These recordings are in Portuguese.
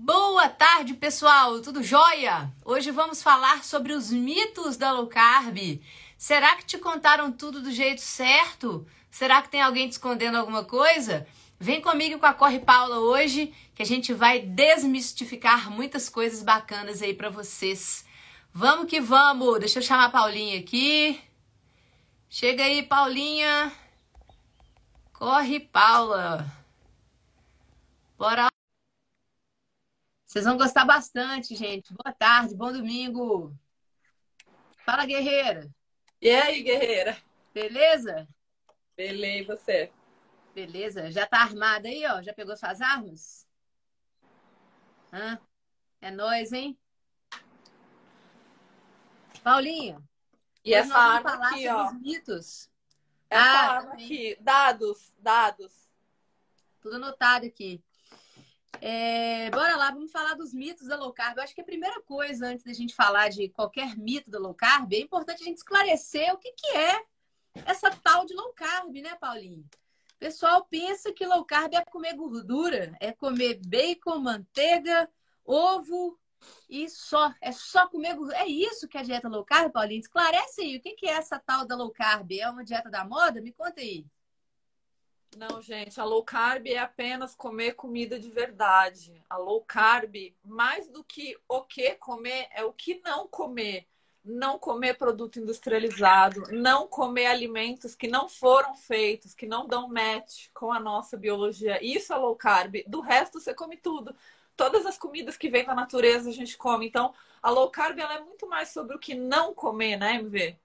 Boa tarde, pessoal! Tudo jóia? Hoje vamos falar sobre os mitos da low carb. Será que te contaram tudo do jeito certo? Será que tem alguém te escondendo alguma coisa? Vem comigo com a Corre Paula hoje, que a gente vai desmistificar muitas coisas bacanas aí para vocês. Vamos que vamos! Deixa eu chamar a Paulinha aqui. Chega aí, Paulinha. Corre, Paula. Bora vocês vão gostar bastante, gente. Boa tarde, bom domingo. Fala, guerreira. E aí, guerreira? Beleza? Beleza, e você? Beleza. Já tá armada aí, ó? Já pegou suas armas? Hã? É nóis, hein? Paulinha. E essa arma aqui, ó. mitos. Essa ah, arma aqui. Dados, dados. Tudo anotado aqui. É, bora lá, vamos falar dos mitos da low carb. Eu acho que a primeira coisa, antes da gente falar de qualquer mito da low carb, é importante a gente esclarecer o que, que é essa tal de low carb, né, Paulinho? O pessoal pensa que low carb é comer gordura, é comer bacon, manteiga, ovo e só. É só comer gordura. É isso que é a dieta low carb, Paulinho? Esclarece aí, o que, que é essa tal da low carb? É uma dieta da moda? Me conta aí. Não, gente, a low carb é apenas comer comida de verdade. A low carb, mais do que o que comer, é o que não comer. Não comer produto industrializado, não comer alimentos que não foram feitos, que não dão match com a nossa biologia. Isso é low carb. Do resto, você come tudo. Todas as comidas que vêm da natureza a gente come. Então, a low carb ela é muito mais sobre o que não comer, né, MV?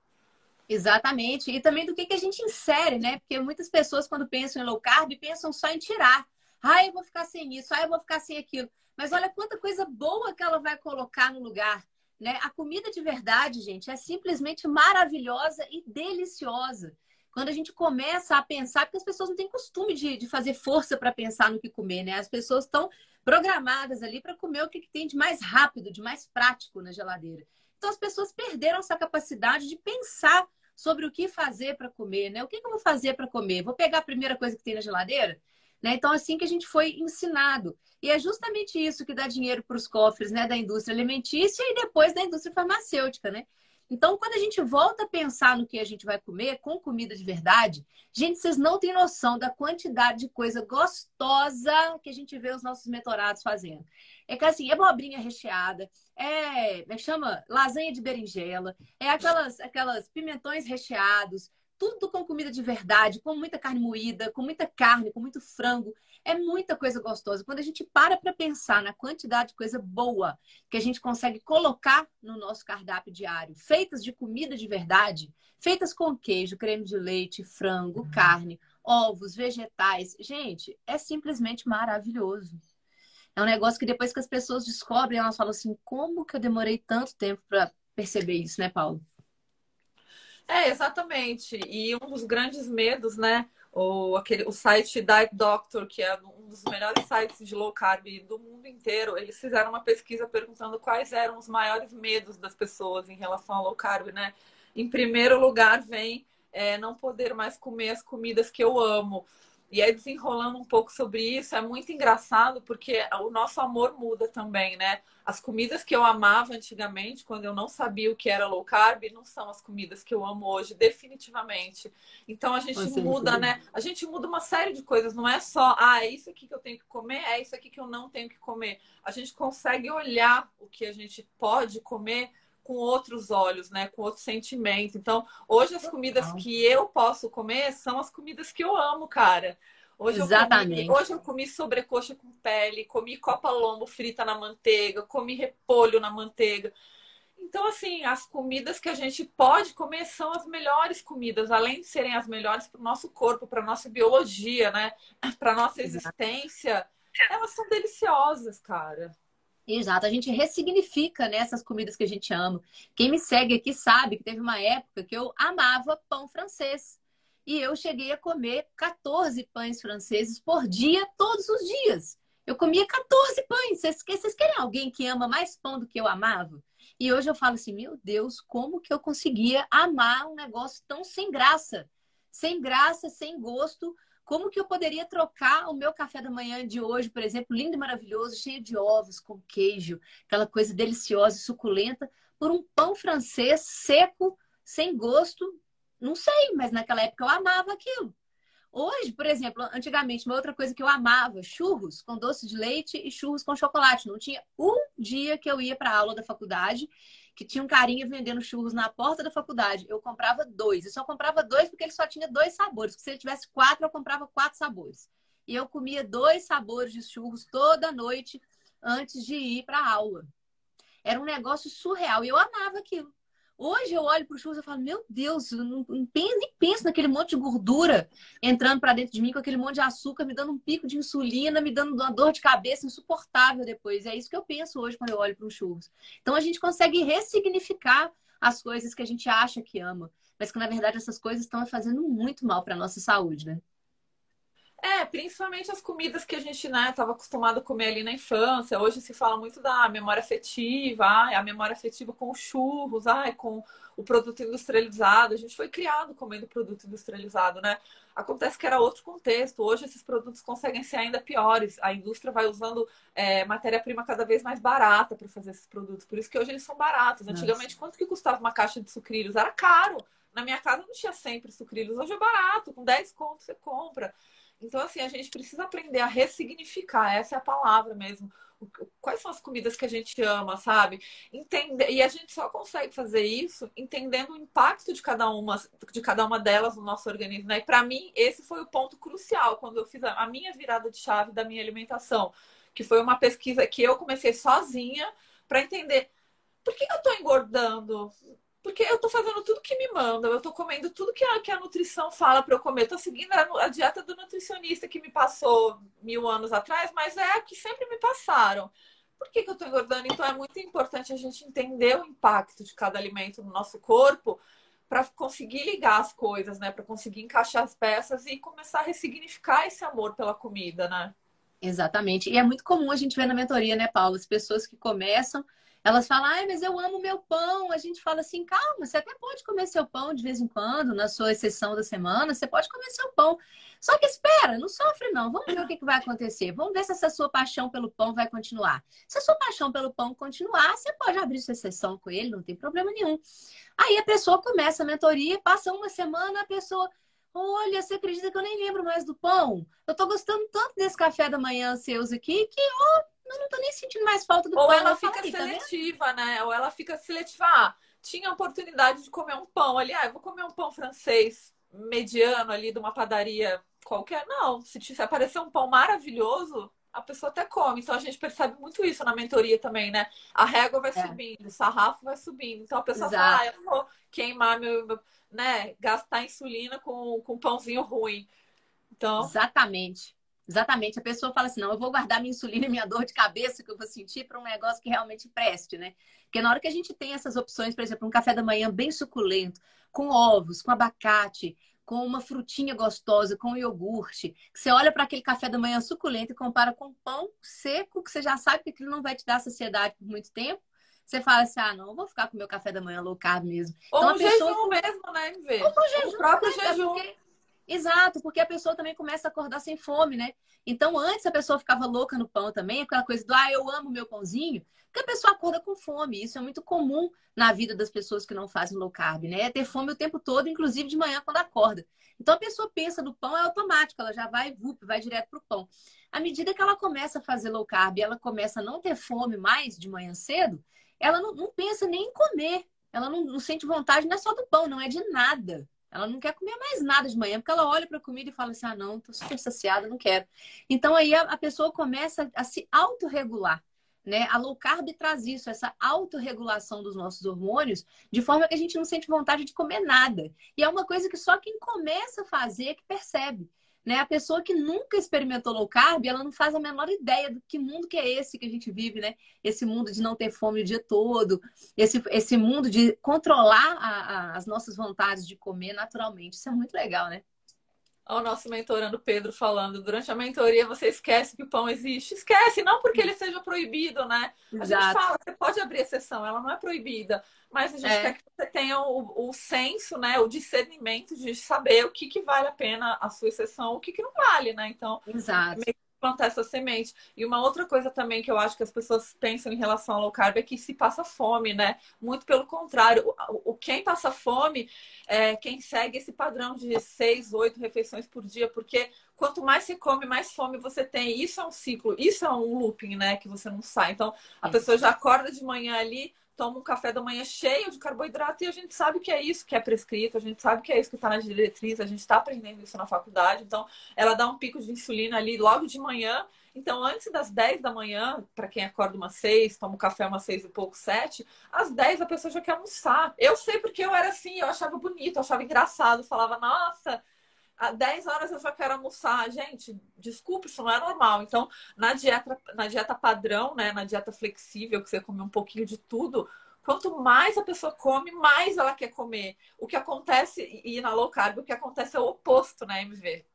Exatamente. E também do que, que a gente insere, né? Porque muitas pessoas, quando pensam em low carb, pensam só em tirar. Ah, eu vou ficar sem isso, ah, eu vou ficar sem aquilo. Mas olha quanta coisa boa que ela vai colocar no lugar. Né? A comida de verdade, gente, é simplesmente maravilhosa e deliciosa. Quando a gente começa a pensar, porque as pessoas não têm costume de, de fazer força para pensar no que comer, né? As pessoas estão programadas ali para comer o que, que tem de mais rápido, de mais prático na geladeira. Então as pessoas perderam essa capacidade de pensar sobre o que fazer para comer, né? O que, que eu vou fazer para comer? Vou pegar a primeira coisa que tem na geladeira? Né? Então, assim que a gente foi ensinado. E é justamente isso que dá dinheiro para os cofres né? da indústria alimentícia e depois da indústria farmacêutica, né? Então, quando a gente volta a pensar no que a gente vai comer com comida de verdade, gente, vocês não têm noção da quantidade de coisa gostosa que a gente vê os nossos mentorados fazendo. É que assim, é abobrinha recheada, é, é chama lasanha de berinjela, é aquelas, aquelas pimentões recheados, tudo com comida de verdade, com muita carne moída, com muita carne, com muito frango. É muita coisa gostosa. Quando a gente para para pensar na quantidade de coisa boa que a gente consegue colocar no nosso cardápio diário, feitas de comida de verdade, feitas com queijo, creme de leite, frango, uhum. carne, ovos, vegetais, gente, é simplesmente maravilhoso. É um negócio que depois que as pessoas descobrem, elas falam assim: como que eu demorei tanto tempo para perceber isso, né, Paulo? É, exatamente. E um dos grandes medos, né? O, aquele, o site Diet Doctor, que é um dos melhores sites de low carb do mundo inteiro, eles fizeram uma pesquisa perguntando quais eram os maiores medos das pessoas em relação ao low carb, né? Em primeiro lugar vem é, não poder mais comer as comidas que eu amo. E aí, desenrolando um pouco sobre isso, é muito engraçado porque o nosso amor muda também, né? As comidas que eu amava antigamente, quando eu não sabia o que era low carb, não são as comidas que eu amo hoje, definitivamente. Então a gente Você muda, né? A gente muda uma série de coisas, não é só, ah, é isso aqui que eu tenho que comer, é isso aqui que eu não tenho que comer. A gente consegue olhar o que a gente pode comer com outros olhos, né? Com outro sentimento. Então, hoje as comidas que eu posso comer são as comidas que eu amo, cara. Hoje Exatamente. Eu comi, hoje eu comi sobrecoxa com pele, comi copa lombo frita na manteiga, comi repolho na manteiga. Então, assim, as comidas que a gente pode comer são as melhores comidas, além de serem as melhores para o nosso corpo, para a nossa biologia, né? Para a nossa existência. Elas são deliciosas, cara. Exato, a gente ressignifica né, essas comidas que a gente ama. Quem me segue aqui sabe que teve uma época que eu amava pão francês. E eu cheguei a comer 14 pães franceses por dia, todos os dias. Eu comia 14 pães. Vocês, vocês querem alguém que ama mais pão do que eu amava? E hoje eu falo assim, meu Deus, como que eu conseguia amar um negócio tão sem graça? Sem graça, sem gosto, Como que eu poderia trocar o meu café da manhã de hoje, por exemplo, lindo e maravilhoso, cheio de ovos, com queijo, aquela coisa deliciosa e suculenta, por um pão francês seco, sem gosto? Não sei, mas naquela época eu amava aquilo. Hoje, por exemplo, antigamente, uma outra coisa que eu amava, churros com doce de leite e churros com chocolate. Não tinha um dia que eu ia para a aula da faculdade que tinha um carinha vendendo churros na porta da faculdade. Eu comprava dois. Eu só comprava dois porque ele só tinha dois sabores. Se ele tivesse quatro, eu comprava quatro sabores. E eu comia dois sabores de churros toda noite antes de ir para a aula. Era um negócio surreal e eu amava aquilo. Hoje eu olho para o churros e falo, meu Deus, eu não, nem penso naquele monte de gordura entrando para dentro de mim, com aquele monte de açúcar, me dando um pico de insulina, me dando uma dor de cabeça insuportável depois. É isso que eu penso hoje quando eu olho para um churros. Então a gente consegue ressignificar as coisas que a gente acha que ama, mas que na verdade essas coisas estão fazendo muito mal para a nossa saúde, né? É, principalmente as comidas que a gente né, estava acostumado a comer ali na infância. Hoje se fala muito da memória afetiva, a memória afetiva com churros, ah, com o produto industrializado. A gente foi criado comendo produto industrializado, né? Acontece que era outro contexto. Hoje esses produtos conseguem ser ainda piores. A indústria vai usando é, matéria-prima cada vez mais barata para fazer esses produtos. Por isso que hoje eles são baratos. Antigamente, Nossa. quanto que custava uma caixa de sucrilhos? Era caro. Na minha casa não tinha sempre sucrilhos. Hoje é barato. Com 10 contos você compra. Então, assim, a gente precisa aprender a ressignificar, essa é a palavra mesmo. Quais são as comidas que a gente ama, sabe? Entender, e a gente só consegue fazer isso entendendo o impacto de cada uma, de cada uma delas no nosso organismo. Né? E para mim, esse foi o ponto crucial quando eu fiz a minha virada de chave da minha alimentação, que foi uma pesquisa que eu comecei sozinha para entender por que eu estou engordando? Porque eu tô fazendo tudo que me mandam, eu tô comendo tudo que a, que a nutrição fala para eu comer. Tô seguindo a, a, dieta do nutricionista que me passou mil anos atrás, mas é a que sempre me passaram. Por que, que eu tô engordando? Então é muito importante a gente entender o impacto de cada alimento no nosso corpo para conseguir ligar as coisas, né? Para conseguir encaixar as peças e começar a ressignificar esse amor pela comida, né? Exatamente. E é muito comum a gente ver na mentoria, né, Paulo? As pessoas que começam elas falam, ai, mas eu amo meu pão. A gente fala assim, calma, você até pode comer seu pão de vez em quando, na sua exceção da semana, você pode comer seu pão. Só que espera, não sofre não. Vamos ver o que, que vai acontecer. Vamos ver se essa sua paixão pelo pão vai continuar. Se a sua paixão pelo pão continuar, você pode abrir sua exceção com ele, não tem problema nenhum. Aí a pessoa começa a mentoria, passa uma semana, a pessoa Olha, você acredita que eu nem lembro mais do pão? Eu tô gostando tanto desse café da manhã seus aqui que, ó, eu não tô nem sentindo mais falta do Ou pão. ela fica tá seletiva, tá né? Ou ela fica seletiva. Ah, tinha a oportunidade de comer um pão ali. Ah, eu vou comer um pão francês mediano ali de uma padaria qualquer. Não, se, se aparecer um pão maravilhoso, a pessoa até come. Então a gente percebe muito isso na mentoria também, né? A régua vai é. subindo, o sarrafo vai subindo. Então a pessoa Exato. fala, ah, eu não vou queimar meu, meu, né? Gastar insulina com, com pãozinho ruim. Então... Exatamente. Exatamente. A pessoa fala assim: não, eu vou guardar minha insulina e minha dor de cabeça que eu vou sentir para um negócio que realmente preste, né? Porque na hora que a gente tem essas opções, por exemplo, um café da manhã bem suculento, com ovos, com abacate, com uma frutinha gostosa, com iogurte, você olha para aquele café da manhã suculento e compara com pão seco, que você já sabe que aquilo não vai te dar saciedade por muito tempo. Você fala assim, ah, não, eu vou ficar com meu café da manhã low carb mesmo. Ou então, um pessoa... jejum mesmo, né, em Ou com jejum, o próprio né? jejum. Porque Exato, porque a pessoa também começa a acordar sem fome, né? Então, antes a pessoa ficava louca no pão também, aquela coisa do, ah, eu amo meu pãozinho, porque a pessoa acorda com fome. Isso é muito comum na vida das pessoas que não fazem low carb, né? É ter fome o tempo todo, inclusive de manhã quando acorda. Então, a pessoa pensa no pão, é automático, ela já vai, vup, vai direto pro pão. À medida que ela começa a fazer low carb, ela começa a não ter fome mais de manhã cedo, ela não, não pensa nem em comer. Ela não, não sente vontade, não é só do pão, não é de nada. Ela não quer comer mais nada de manhã, porque ela olha para a comida e fala assim: ah, não, estou super saciada, não quero. Então aí a, pessoa começa a se autorregular. Né? A low carb traz isso, essa autorregulação dos nossos hormônios, de forma que a gente não sente vontade de comer nada. E é uma coisa que só quem começa a fazer é que percebe. Né? A pessoa que nunca experimentou low carb, ela não faz a menor ideia do que mundo que é esse que a gente vive, né? Esse mundo de não ter fome o dia todo, esse, esse mundo de controlar a, a, as nossas vontades de comer naturalmente. Isso é muito legal, né? Olha o nosso mentorando Pedro falando, durante a mentoria você esquece que o pão existe. Esquece, não porque ele seja proibido, né? A Exato. gente fala, você pode abrir exceção, ela não é proibida. Mas a gente é. quer que você tenha o, o senso, né? O discernimento de saber o que, que vale a pena a sua exceção, o que, que não vale, né? Então, Exato plantar essa semente. E uma outra coisa também que eu acho que as pessoas pensam em relação ao low carb é que se passa fome, né? Muito pelo contrário, o, o quem passa fome é quem segue esse padrão de seis, oito refeições por dia, porque quanto mais você come, mais fome você tem. Isso é um ciclo, isso é um looping, né? Que você não sai. Então, a pessoa já acorda de manhã ali, toma um café da manhã cheio de carboidrato e a gente sabe que é isso que é prescrito, a gente sabe que é isso que está na diretriz, a gente está aprendendo isso na faculdade. Então, ela dá um pico de insulina ali logo de manhã. Então, antes das 10 da manhã, para quem acorda umas 6, toma um café umas 6 e pouco, 7, às 10 a pessoa já quer almoçar. Eu sei porque eu era assim, eu achava bonito, eu achava engraçado, falava, nossa, às 10 horas eu já quero almoçar. Gente, desculpa, isso não é normal. Então, na dieta, na dieta padrão, né, na dieta flexível, que você come um pouquinho de tudo, quanto mais a pessoa come, mais ela quer comer. O que acontece, e na low carb, o que acontece é o oposto, né, MV?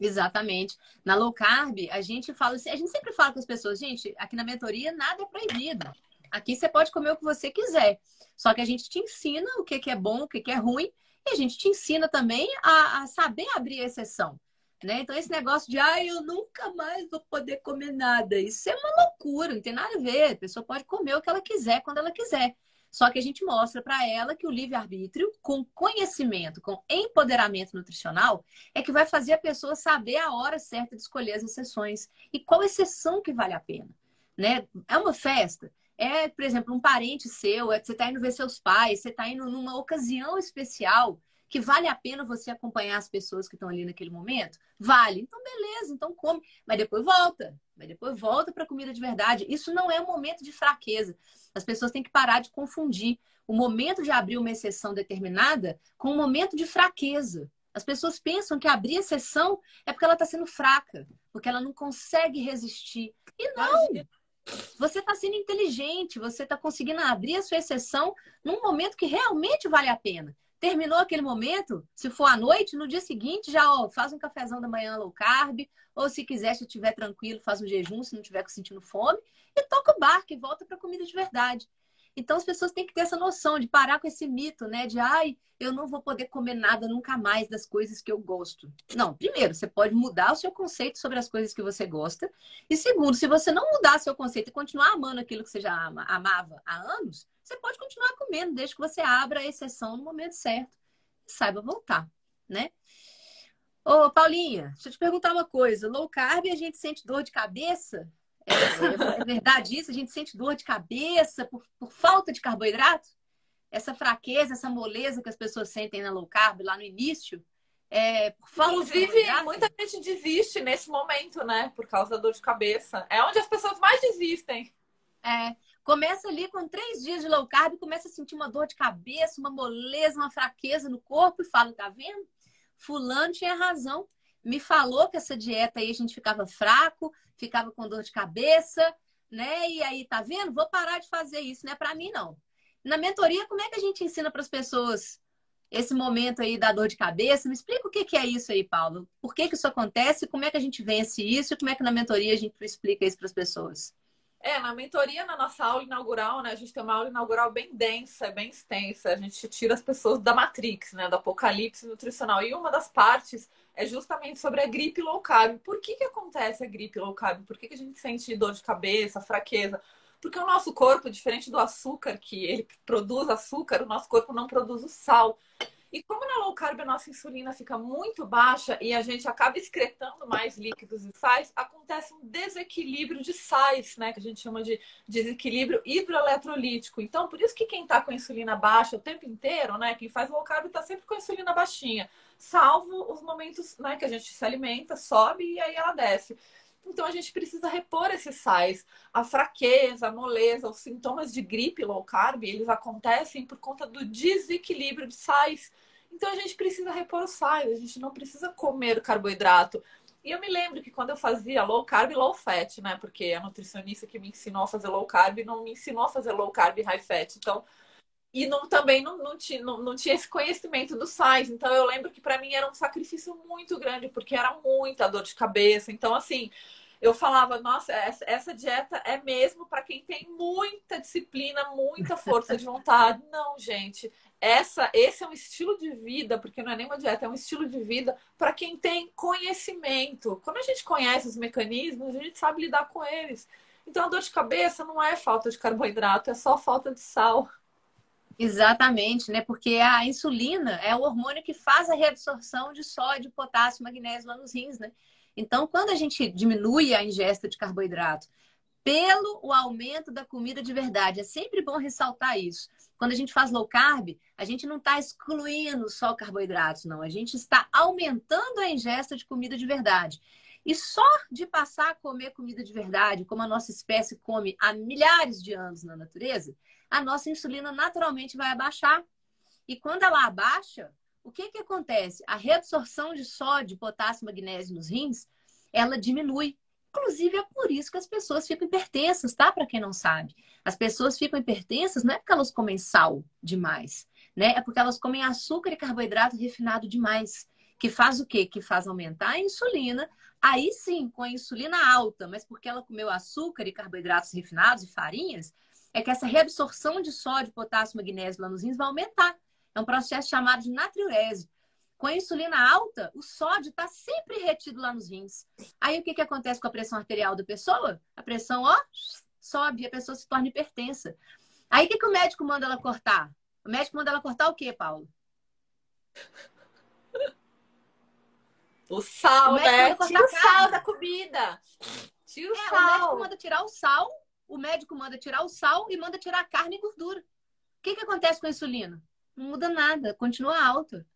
Exatamente. Na low carb, a gente fala assim, a gente sempre fala com as pessoas, gente, aqui na mentoria nada é proibido. Aqui você pode comer o que você quiser. Só que a gente te ensina o que é bom, o que é ruim a gente te ensina também a, a saber abrir exceção. Né? Então, esse negócio de, ah, eu nunca mais vou poder comer nada, isso é uma loucura, não tem nada a ver. A pessoa pode comer o que ela quiser, quando ela quiser. Só que a gente mostra para ela que o livre-arbítrio, com conhecimento, com empoderamento nutricional, é que vai fazer a pessoa saber a hora certa de escolher as exceções e qual exceção que vale a pena. Né? É uma festa é, por exemplo, um parente seu, é, você está indo ver seus pais, você está indo numa ocasião especial que vale a pena você acompanhar as pessoas que estão ali naquele momento? Vale. Então, beleza, então come. Mas depois volta. Mas depois volta para a comida de verdade. Isso não é um momento de fraqueza. As pessoas têm que parar de confundir o momento de abrir uma exceção determinada com um momento de fraqueza. As pessoas pensam que abrir exceção é porque ela está sendo fraca, porque ela não consegue resistir. E não! Você está sendo inteligente, você está conseguindo abrir a sua exceção num momento que realmente vale a pena. Terminou aquele momento, se for à noite, no dia seguinte já ó, faz um cafezão da manhã low carb, ou se quiser, se estiver tranquilo, faz um jejum, se não estiver sentindo fome, e toca o barco e volta para comida de verdade. Então as pessoas têm que ter essa noção de parar com esse mito, né? De ai, eu não vou poder comer nada nunca mais das coisas que eu gosto. Não, primeiro, você pode mudar o seu conceito sobre as coisas que você gosta. E segundo, se você não mudar seu conceito e continuar amando aquilo que você já ama, amava há anos, você pode continuar comendo, desde que você abra a exceção no momento certo e saiba voltar, né? Ô, Paulinha, deixa eu te perguntar uma coisa. Low carb a gente sente dor de cabeça? É, é, verdade isso? A gente sente dor de cabeça por, por falta de carboidrato? Essa fraqueza, essa moleza que as pessoas sentem na low carb lá no início? É, por falta Inclusive, muita gente desiste nesse momento, né? Por causa da dor de cabeça. É onde as pessoas mais desistem. É, começa ali com três dias de low carb, começa a sentir uma dor de cabeça, uma moleza, uma fraqueza no corpo e fala, tá vendo? Fulano tinha razão me falou que essa dieta aí a gente ficava fraco, ficava com dor de cabeça, né? E aí, tá vendo? Vou parar de fazer isso, não é para mim não. Na mentoria, como é que a gente ensina para as pessoas esse momento aí da dor de cabeça? Me explica o que, é isso aí, Paulo. Por que, que isso acontece? Como é que a gente vence isso? E como é que na mentoria a gente explica isso para as pessoas? É, na mentoria, na nossa aula inaugural, né? A gente tem uma aula inaugural bem densa, bem extensa. A gente tira as pessoas da Matrix, né? Do apocalipse nutricional. E uma das partes é justamente sobre a gripe low carb. Por que, que acontece a gripe low carb? Por que, que a gente sente dor de cabeça, fraqueza? Porque o nosso corpo, diferente do açúcar, que ele produz açúcar, o nosso corpo não produz o sal. E como na low carb a nossa insulina fica muito baixa e a gente acaba excretando mais líquidos e sais, acontece um desequilíbrio de sais, né? Que a gente chama de desequilíbrio hidroeletrolítico. Então, por isso que quem está com insulina baixa o tempo inteiro, né? Quem faz low carb está sempre com insulina baixinha. Salvo os momentos né, que a gente se alimenta, sobe e aí ela desce. Então a gente precisa repor esses sais. A fraqueza, a moleza, os sintomas de gripe low carb, eles acontecem por conta do desequilíbrio de sais. Então a gente precisa repor os sais, a gente não precisa comer carboidrato. E eu me lembro que quando eu fazia low carb e low fat, né? Porque a nutricionista que me ensinou a fazer low carb não me ensinou a fazer low carb e high fat. Então, e não, também não, não, tinha, não, não tinha esse conhecimento dos sais. Então eu lembro que para mim era um sacrifício muito grande, porque era muita dor de cabeça. Então, assim, eu falava, nossa, essa dieta é mesmo para quem tem muita disciplina, muita força de vontade. Não, gente, essa, esse é um estilo de vida, porque não é nem uma dieta, é um estilo de vida para quem tem conhecimento. Quando a gente conhece os mecanismos, a gente sabe lidar com eles. Então, a dor de cabeça não é falta de carboidrato, é só falta de sal. Exatamente, né? Porque a insulina é o hormônio que faz a reabsorção de sódio, potássio, magnésio lá nos rins, né? Então, quando a gente diminui a ingesta de carboidrato pelo o aumento da comida de verdade, é sempre bom ressaltar isso. Quando a gente faz low carb, a gente não está excluindo só carboidratos, não. A gente está aumentando a ingesta de comida de verdade. E só de passar a comer comida de verdade, como a nossa espécie come há milhares de anos na natureza, a nossa insulina naturalmente vai abaixar. E quando ela abaixa, o que, que acontece? A reabsorção de sódio, potássio, magnésio nos rins, ela diminui. Inclusive, é por isso que as pessoas ficam hipertensas, tá? Para quem não sabe. As pessoas ficam hipertensas não é porque elas comem sal demais, né? É porque elas comem açúcar e carboidrato refinado demais. Que faz o quê? Que faz aumentar a insulina. Aí sim, com a insulina alta, mas porque ela comeu açúcar e carboidratos refinados e farinhas, é que essa reabsorção de sódio, potássio, magnésio lá nos rins vai aumentar. É um processo chamado de natriurese. Com a insulina alta, o sódio está sempre retido lá nos rins. Aí o que, que acontece com a pressão arterial da pessoa? A pressão, ó, sobe e a pessoa se torna hipertensa. Aí o que, que o médico manda ela cortar? O médico manda ela cortar o quê, Paulo? O sal, o né? Tira o sal da comida. Tira o é, sal. O médico manda tirar o sal o médico manda tirar o sal e manda tirar a carne e gordura. O que, que acontece com a insulina? Não muda nada, continua alta.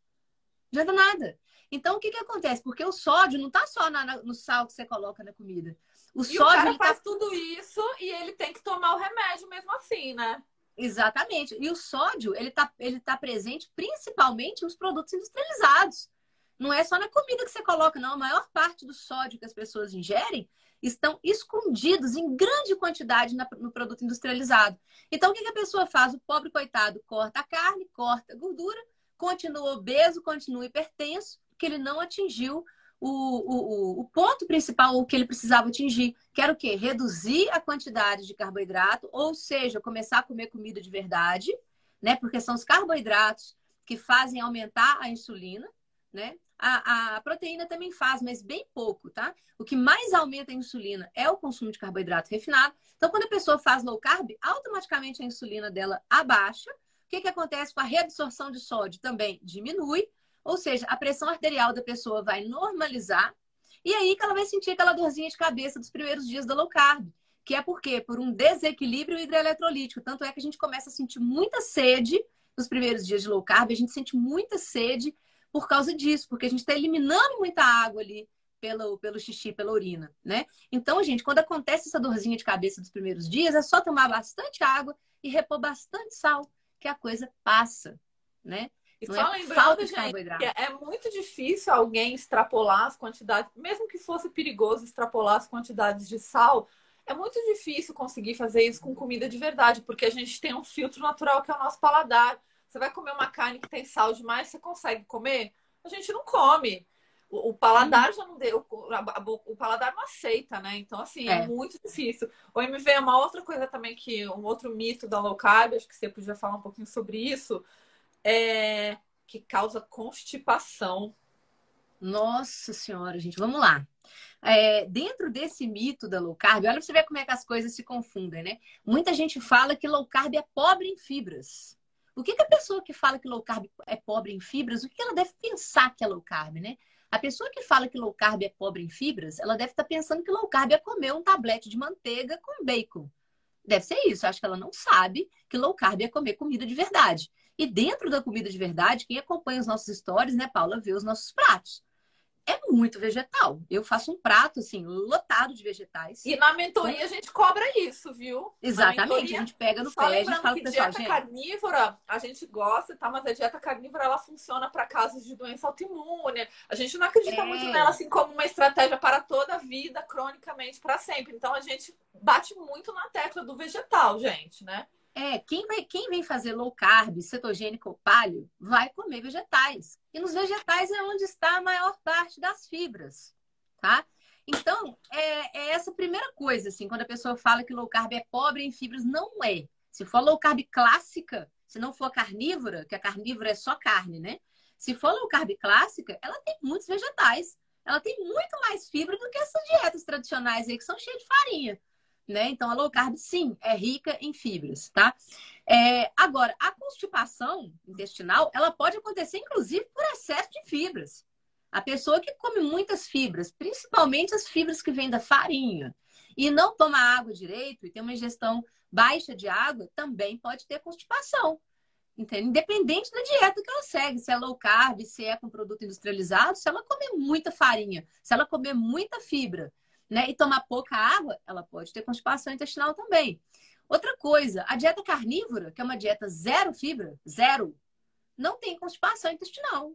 Não adianta nada. Então, o que, que acontece? Porque o sódio não está só na, no sal que você coloca na comida. O e sódio. O cara faz tá... tudo isso e ele tem que tomar o remédio mesmo assim, né? Exatamente. E o sódio, ele está ele tá presente principalmente nos produtos industrializados. Não é só na comida que você coloca, não. A maior parte do sódio que as pessoas ingerem estão escondidos em grande quantidade no produto industrializado. Então, o que a pessoa faz? O pobre coitado corta a carne, corta a gordura, continua obeso, continua hipertenso, porque ele não atingiu o, o, o ponto principal, o que ele precisava atingir, que era o quê? Reduzir a quantidade de carboidrato, ou seja, começar a comer comida de verdade, né? Porque são os carboidratos que fazem aumentar a insulina, né? A, a, proteína também faz, mas bem pouco, tá? O que mais aumenta a insulina é o consumo de carboidrato refinado. Então, quando a pessoa faz low carb, automaticamente a insulina dela abaixa. O que, que acontece com a reabsorção de sódio? Também diminui, ou seja, a pressão arterial da pessoa vai normalizar. E aí que ela vai sentir aquela dorzinha de cabeça dos primeiros dias da low carb. Que é por quê? Por um desequilíbrio hidroeletrolítico. Tanto é que a gente começa a sentir muita sede nos primeiros dias de low carb, a gente sente muita sede por causa disso, porque a gente está eliminando muita água ali pelo, pelo xixi, pela urina, né? Então, gente, quando acontece essa dorzinha de cabeça dos primeiros dias, é só tomar bastante água e repor bastante sal, que a coisa passa, né? E Não só é lembrando, gente, que é muito difícil alguém extrapolar as quantidades, mesmo que fosse perigoso extrapolar as quantidades de sal, é muito difícil conseguir fazer isso com comida de verdade, porque a gente tem um filtro natural que é o nosso paladar. Você vai comer uma carne que tem sal demais, você consegue comer? A gente não come. O, o paladar já não deu, o, o, paladar não aceita, né? Então, assim, é. é. muito difícil. O MV é uma outra coisa também que, um outro mito da low carb, acho que você podia falar um pouquinho sobre isso, é que causa constipação. Nossa senhora, gente, vamos lá. É, dentro desse mito da low carb, olha pra você ver como é que as coisas se confundem, né? Muita gente fala que low carb é pobre em fibras. O que, que a pessoa que fala que low carb é pobre em fibras, o que ela deve pensar que é low carb, né? A pessoa que fala que low carb é pobre em fibras, ela deve estar pensando que low carb é comer um tablete de manteiga com bacon. Deve ser isso. Eu acho que ela não sabe que low carb é comer comida de verdade. E dentro da comida de verdade, quem acompanha os nossos stories, né, Paula, vê os nossos pratos é muito vegetal. Eu faço um prato, assim, lotado de vegetais. E na mentoria a gente cobra isso, viu? Exatamente. Mentoria, a gente pega no pé, a gente fala que pessoal, dieta gente... carnívora, a gente gosta, tá? Mas a dieta carnívora, ela funciona para casos de doença autoimune. A gente não acredita é... muito nela, assim, como uma estratégia para toda a vida, cronicamente, para sempre. Então, a gente bate muito na tecla do vegetal, gente, né? É, quem, vai, quem vem fazer low carb, cetogênico ou paleo, vai comer vegetais. E nos vegetais é onde está a maior parte das fibras, tá? Então, é, é essa primeira coisa, assim, quando a pessoa fala que low carb é pobre em fibras, não é. Se for low carb clássica, se não for carnívora, que a carnívora é só carne, né? Se for low carb clássica, ela tem muitos vegetais. Ela tem muito mais fibra do que essas dietas tradicionais aí que são cheias de farinha né? Então, a low carb, sim, é rica em fibras, tá? É, agora, a constipação intestinal, ela pode acontecer, inclusive, por excesso de fibras. A pessoa que come muitas fibras, principalmente as fibras que vêm da farinha, e não toma água direito, e tem uma ingestão baixa de água, também pode ter constipação. Entende? Independente da dieta que ela segue, se é low carb, se é com produto industrializado, se ela comer muita farinha, se ela comer muita fibra, né, e tomar pouca água, ela pode ter constipação intestinal também. Outra coisa, a dieta carnívora, que é uma dieta zero fibra, zero, não tem constipação intestinal.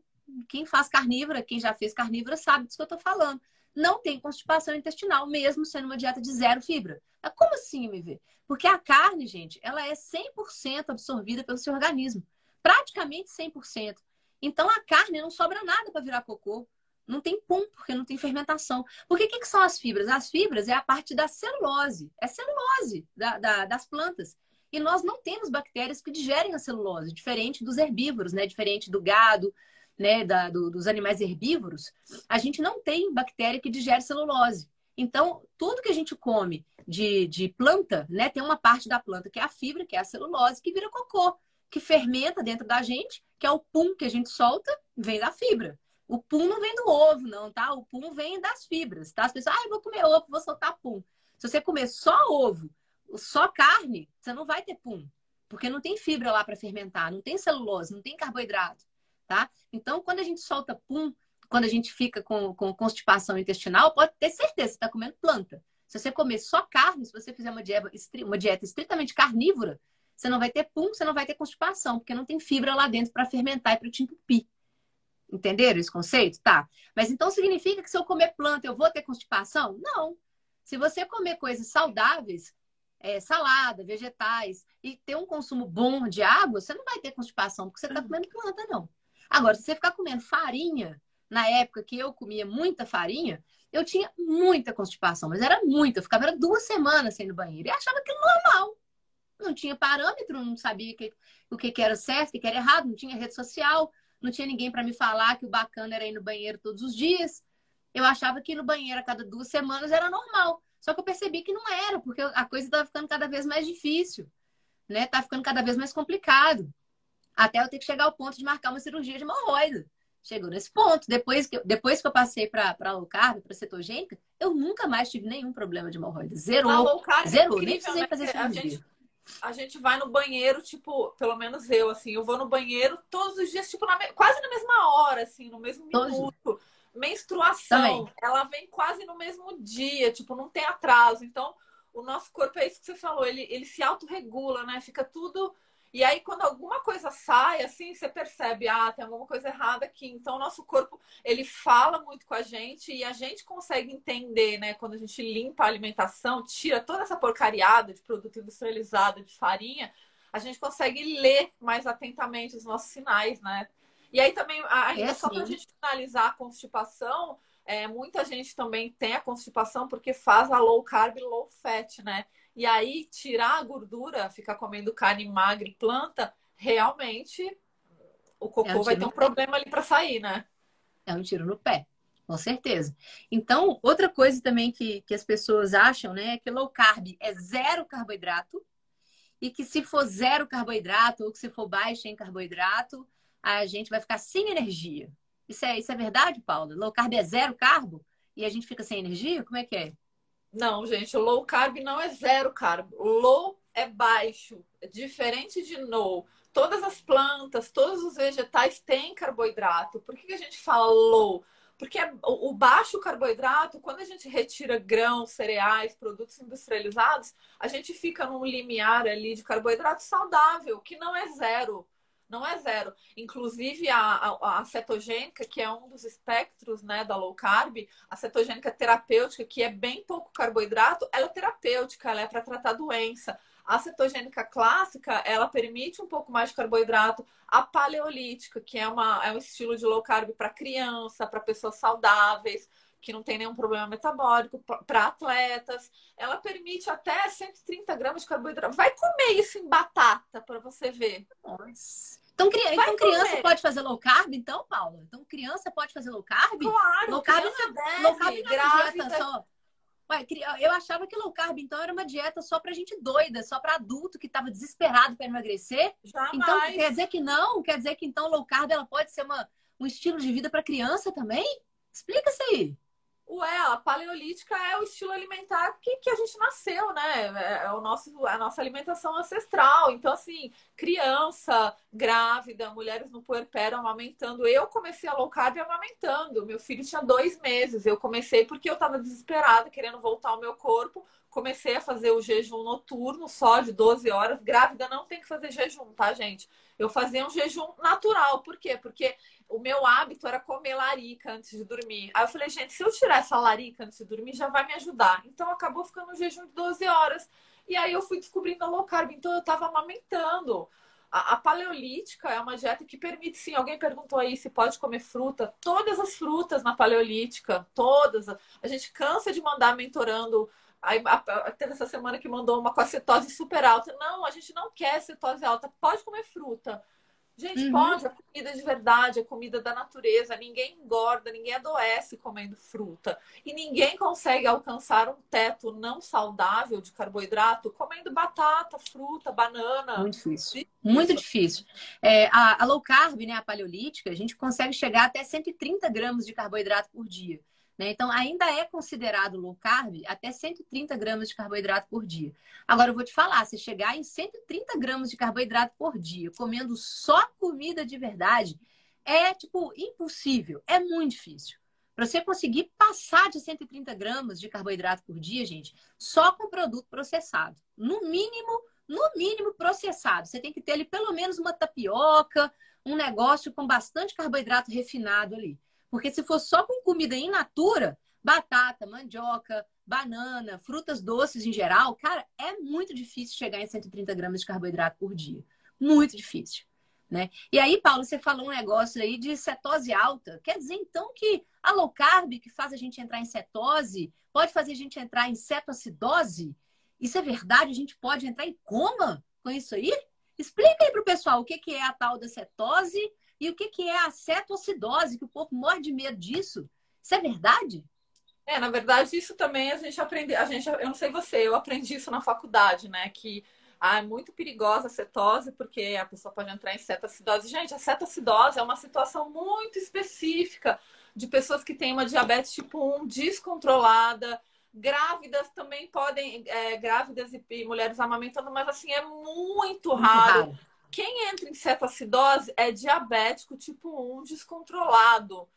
Quem faz carnívora, quem já fez carnívora, sabe disso que eu estou falando. Não tem constipação intestinal, mesmo sendo uma dieta de zero fibra. Mas como assim, MV? Porque a carne, gente, ela é 100% absorvida pelo seu organismo. Praticamente 100%. Então, a carne não sobra nada para virar cocô. Não tem pum, porque não tem fermentação. Porque o que, que, são as fibras? As fibras é a parte da celulose. É celulose da, da, das plantas. E nós não temos bactérias que digerem a celulose, diferente dos herbívoros, né? Diferente do gado, né? Da, do, dos animais herbívoros. A gente não tem bactéria que digere celulose. Então, tudo que a gente come de, de planta, né? Tem uma parte da planta que é a fibra, que é a celulose, que vira cocô, que fermenta dentro da gente, que é o pum que a gente solta, vem da fibra. O pum não vem do ovo, não, tá? O pum vem das fibras, tá? As pessoas, ah, eu vou comer ovo, vou soltar pum. Se você comer só ovo, só carne, você não vai ter pum. Porque não tem fibra lá para fermentar, não tem celulose, não tem carboidrato, tá? Então, quando a gente solta pum, quando a gente fica com, com constipação intestinal, pode ter certeza que está comendo planta. Se você comer só carne, se você fizer uma dieta, uma dieta estritamente carnívora, você não vai ter pum, você não vai ter constipação, porque não tem fibra lá dentro para fermentar e para te entupir. Entenderam esse conceito? Tá. Mas então significa que se eu comer planta eu vou ter constipação? Não. Se você comer coisas saudáveis, é, salada, vegetais, e ter um consumo bom de água, você não vai ter constipação, porque você está uhum. comendo planta, não. Agora, se você ficar comendo farinha, na época que eu comia muita farinha, eu tinha muita constipação, mas era muita. Eu ficava duas semanas sem ir no banheiro e achava aquilo normal. Não tinha parâmetro, não sabia que, o que, que era certo, o que, que era errado, não tinha rede social, não tinha ninguém para me falar que o bacana era ir no banheiro todos os dias. Eu achava que ir no banheiro a cada duas semanas era normal. Só que eu percebi que não era, porque a coisa estava ficando cada vez mais difícil, né? Tá ficando cada vez mais complicado. Até eu ter que chegar ao ponto de marcar uma cirurgia de hemorroida. Chegou nesse ponto. Depois que, depois que eu passei para low carb, para cetogênica, eu nunca mais tive nenhum problema de hemorroida. Zerou. É zerou. É Nem precisei né? fazer cirurgia. A gente vai no banheiro, tipo, pelo menos eu, assim, eu vou no banheiro todos os dias, tipo, na, quase na mesma hora, assim, no mesmo minuto. Menstruação, Também. ela vem quase no mesmo dia, tipo, não tem atraso. Então, o nosso corpo, é isso que você falou, ele, ele se autorregula, né? Fica tudo e aí, quando alguma coisa sai, assim, você percebe, ah, tem alguma coisa errada aqui. Então, o nosso corpo, ele fala muito com a gente e a gente consegue entender, né? Quando a gente limpa a alimentação, tira toda essa porcariada de produto industrializado, de farinha, a gente consegue ler mais atentamente os nossos sinais, né? E aí também, ainda é só para a gente finalizar a constipação, é, muita gente também tem a constipação porque faz a low carb, low fat, né? E aí, tirar a gordura, ficar comendo carne magra e planta, realmente o cocô é um vai ter um problema ali para sair, né? É um tiro no pé, com certeza. Então, outra coisa também que, que as pessoas acham, né, é que low carb é zero carboidrato e que se for zero carboidrato ou que se for baixo em carboidrato, a gente vai ficar sem energia. Isso é, isso é verdade, Paula? Low carb é zero carbo e a gente fica sem energia? Como é que é? Não, gente, o low carb não é zero carb. Low é baixo, é diferente de no. Todas as plantas, todos os vegetais têm carboidrato. Por que a gente fala low? Porque o baixo carboidrato, quando a gente retira grãos, cereais, produtos industrializados, a gente fica num limiar ali de carboidrato saudável, que não é zero não é zero. Inclusive, a, a, a, cetogênica, que é um dos espectros né, da low carb, a cetogênica terapêutica, que é bem pouco carboidrato, ela é terapêutica, ela é para tratar doença. A cetogênica clássica, ela permite um pouco mais de carboidrato. A paleolítica, que é, uma, é um estilo de low carb para criança, para pessoas saudáveis, que não tem nenhum problema metabólico, para atletas. Ela permite até 130 gramas de carboidrato. Vai comer isso em batata para você ver. Nossa. Então, cri... então criança pode fazer low carb, então, Paula? Então, criança pode fazer low carb? Claro, low carb não, deve, low carb não é dieta só. Ué, eu achava que low carb, então, era uma dieta só pra gente doida, só pra adulto que tava desesperado para emagrecer. Jamais. Então, quer dizer que não? Quer dizer que, então, low carb ela pode ser uma, um estilo de vida para criança também? Explica isso aí. Ué, a paleolítica é o estilo alimentar que, que a gente nasceu, né? É, é o nosso, a nossa alimentação ancestral. Então, assim, criança, grávida, mulheres no puerpério amamentando. Eu comecei a low carb amamentando. Meu filho tinha dois meses. Eu comecei porque eu estava desesperada, querendo voltar ao meu corpo. Comecei a fazer o jejum noturno só de 12 horas. Grávida não tem que fazer jejum, tá, gente? Eu fazia um jejum natural. Por quê? Porque o meu hábito era comer larica antes de dormir. Aí eu falei, gente, se eu tirar essa larica antes de dormir, já vai me ajudar. Então acabou ficando um jejum de 12 horas. E aí eu fui descobrindo a low carb, então eu tava amamentando. A, a, paleolítica é uma dieta que permite, sim. Alguém perguntou aí se pode comer fruta. Todas as frutas na paleolítica, todas. A gente cansa de mandar mentorando. Aí, a, teve essa semana que mandou uma com a cetose super alta. Não, a gente não quer cetose alta. Pode comer fruta. Gente, uhum. pode, é comida de verdade, é comida da natureza. Ninguém engorda, ninguém adoece comendo fruta. E ninguém consegue alcançar um teto não saudável de carboidrato comendo batata, fruta, banana. Muito difícil. Muito difícil. É, a, a low carb, né, a paleolítica, a gente consegue chegar até 130 gramas de carboidrato por dia. Né? Então, ainda é considerado low carb até 130 gramas de carboidrato por dia. Agora, eu vou te falar: se chegar em 130 gramas de carboidrato por dia, comendo só comida de verdade, é tipo impossível, é muito difícil. Para você conseguir passar de 130 gramas de carboidrato por dia, gente, só com produto processado. No mínimo, no mínimo processado. Você tem que ter ali pelo menos uma tapioca, um negócio com bastante carboidrato refinado ali. Porque se for só com comida in natura, batata, mandioca, banana, frutas doces em geral, cara, é muito difícil chegar em 130 gramas de carboidrato por dia. Muito difícil. Né? E aí, Paulo, você falou um negócio aí de cetose alta. Quer dizer, então, que a low carb, que faz a gente entrar em cetose, pode fazer a gente entrar em cetoacidose? Isso é verdade? A gente pode entrar em coma com isso aí? Explica aí para o pessoal o que é a tal da cetose e o que, que é a cetoacidose, que o povo morre de medo disso? Isso é verdade? É, na verdade, isso também a gente aprende, a gente, eu não sei você, eu aprendi isso na faculdade, né? Que ah, é muito perigosa a cetose, porque a pessoa pode entrar em cetoacidose. Gente, a cetoacidose é uma situação muito específica de pessoas que têm uma diabetes tipo 1 descontrolada. Grávidas também podem, é, grávidas e, e, mulheres amamentando, mas assim, é muito raro. Muito raro. Quem entra em cetoacidose é diabético tipo 1 descontrolado.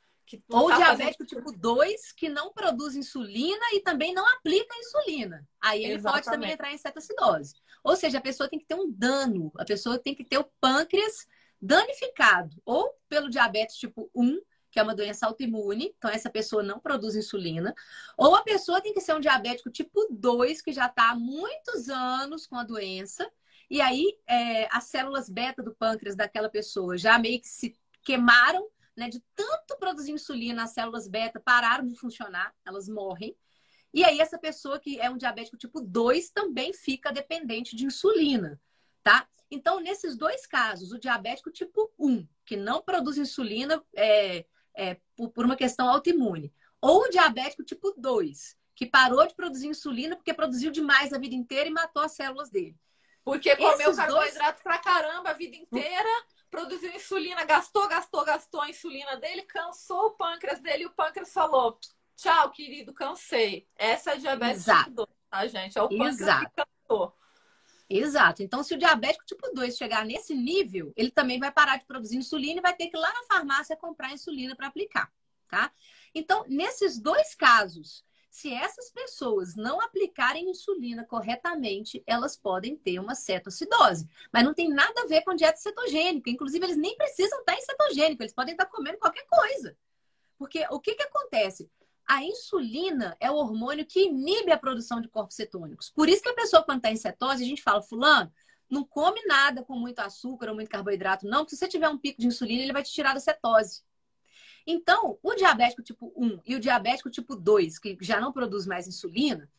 Ou tá diabético fazendo... tipo 2, que não produz insulina e também não aplica insulina. Aí ele Exatamente. pode também entrar em cetoacidose. Ou seja, a pessoa tem que ter um dano, a pessoa tem que ter o pâncreas danificado, ou pelo diabetes tipo 1, que é uma doença autoimune, então essa pessoa não produz insulina, ou a pessoa tem que ser um diabético tipo 2, que já está há muitos anos com a doença, e aí, é, as células beta do pâncreas daquela pessoa já meio que se queimaram, né? De tanto produzir insulina, as células beta pararam de funcionar, elas morrem. E aí, essa pessoa que é um diabético tipo 2 também fica dependente de insulina, tá? Então, nesses dois casos, o diabético tipo 1, que não produz insulina é, é, por, uma questão autoimune, ou o diabético tipo 2, que parou de produzir insulina porque produziu demais a vida inteira e matou as células dele. Porque comeu carboidrato dois... pra caramba a vida inteira, produziu insulina, gastou, gastou, gastou a insulina dele, cansou o pâncreas dele e o pâncreas falou: tchau, querido, cansei. Essa é a diabetes Exato. tipo 2, tá, gente? É o pâncreas Exato. que cansou. Exato. Então, se o diabético tipo 2 chegar nesse nível, ele também vai parar de produzir insulina e vai ter que ir lá na farmácia comprar insulina para aplicar, tá? Então, nesses dois casos, se essas pessoas não aplicarem insulina corretamente, elas podem ter uma cetoacidose. Mas não tem nada a ver com dieta cetogênica. Inclusive, eles nem precisam estar em cetogênico, eles podem estar comendo qualquer coisa. Porque o que, que acontece? A insulina é o hormônio que inibe a produção de corpos cetônicos. Por isso que a pessoa, quando está em cetose, a gente fala, fulano, não come nada com muito açúcar ou muito carboidrato, não, porque se você tiver um pico de insulina, ele vai te tirar da cetose. Então, o diabético tipo 1 e o diabético tipo 2, que já não produz mais insulina,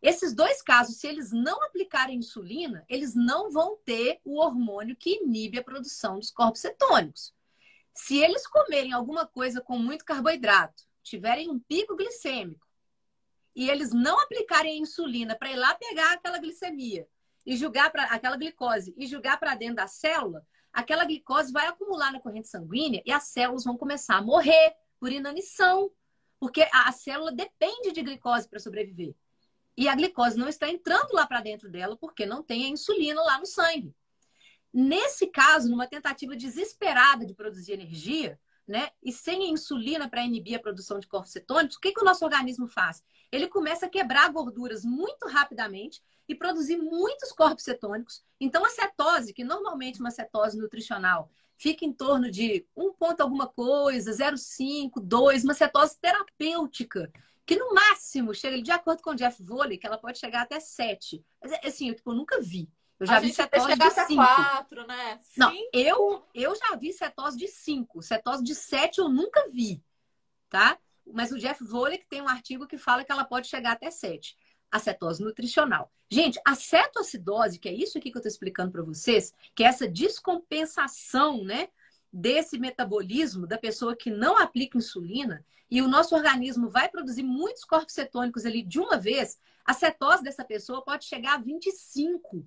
esses dois casos, se eles não aplicarem insulina, eles não vão ter o hormônio que inibe a produção dos corpos cetônicos. Se eles comerem alguma coisa com muito carboidrato, tiverem um pico glicêmico, e eles não aplicarem insulina para ir lá pegar aquela glicemia e julgar para aquela glicose e julgar para dentro da célula, aquela glicose vai acumular na corrente sanguínea e as células vão começar a morrer por inanição, porque a célula depende de glicose para sobreviver. E a glicose não está entrando lá para dentro dela porque não tem a insulina lá no sangue. Nesse caso, numa tentativa desesperada de produzir energia, né, e sem a insulina para inibir a produção de corpos cetônicos, o que, que o nosso organismo faz? Ele começa a quebrar gorduras muito rapidamente e produzir muitos corpos cetônicos. Então, a cetose, que normalmente uma cetose nutricional fica em torno de 1 ponto alguma coisa, 0,5, 2, uma cetose terapêutica, que no máximo chega, de acordo com o Jeff Volley, que ela pode chegar até 7. Mas, assim, eu, tipo, eu nunca vi. Eu já a vi cetose de 5. 4, né? Não, eu, eu já vi cetose de 5. Cetose de 7 eu nunca vi, tá? Mas o Jeff Volley tem um artigo que fala que ela pode chegar até 7 a cetose nutricional. Gente, a cetoacidose, que é isso aqui que eu estou explicando para vocês, que é essa descompensação, né, desse metabolismo da pessoa que não aplica insulina e o nosso organismo vai produzir muitos corpos cetônicos ali de uma vez, a cetose dessa pessoa pode chegar a 25.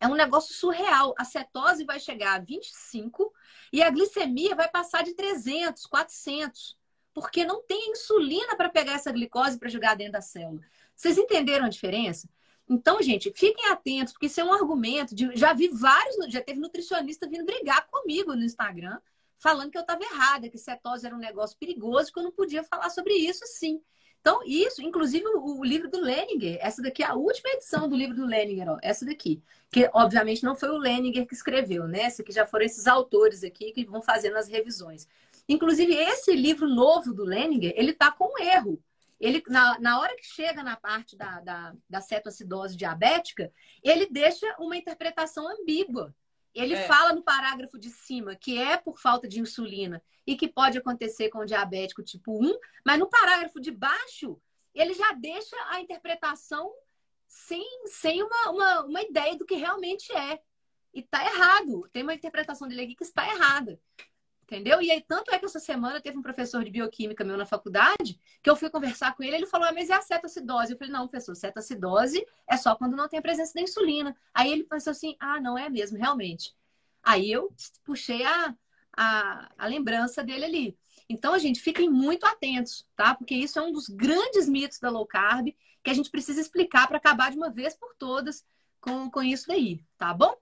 É um negócio surreal. A cetose vai chegar a 25 e a glicemia vai passar de 300, 400, porque não tem insulina para pegar essa glicose para jogar dentro da célula. Vocês entenderam a diferença? Então, gente, fiquem atentos, porque isso é um argumento. De, já vi vários, já teve nutricionista vindo brigar comigo no Instagram, falando que eu estava errada, que cetose era um negócio perigoso, que eu não podia falar sobre isso, sim. Então, isso, inclusive o, o, livro do Leninger, essa daqui é a última edição do livro do Leninger, ó, essa daqui. Que, obviamente, não foi o Leninger que escreveu, né? Essa aqui já foram esses autores aqui que vão fazendo as revisões. Inclusive, esse livro novo do Leninger, ele tá com erro ele, na, na hora que chega na parte da, da, da cetoacidose diabética, ele deixa uma interpretação ambígua. Ele é. fala no parágrafo de cima que é por falta de insulina e que pode acontecer com o diabético tipo 1, mas no parágrafo de baixo, ele já deixa a interpretação sem, sem uma, uma, uma ideia do que realmente é. E está errado. Tem uma interpretação dele aqui que está errada. Entendeu? E aí, tanto é que essa semana teve um professor de bioquímica meu na faculdade, que eu fui conversar com ele, ele falou, ah, mas é a cetoacidose? Eu falei, não, professor, cetoacidose é só quando não tem a presença da insulina. Aí ele pensou assim, ah, não é mesmo, realmente. Aí eu puxei a, a, a lembrança dele ali. Então, gente, fiquem muito atentos, tá? Porque isso é um dos grandes mitos da low carb que a gente precisa explicar para acabar de uma vez por todas com, com isso daí, tá bom?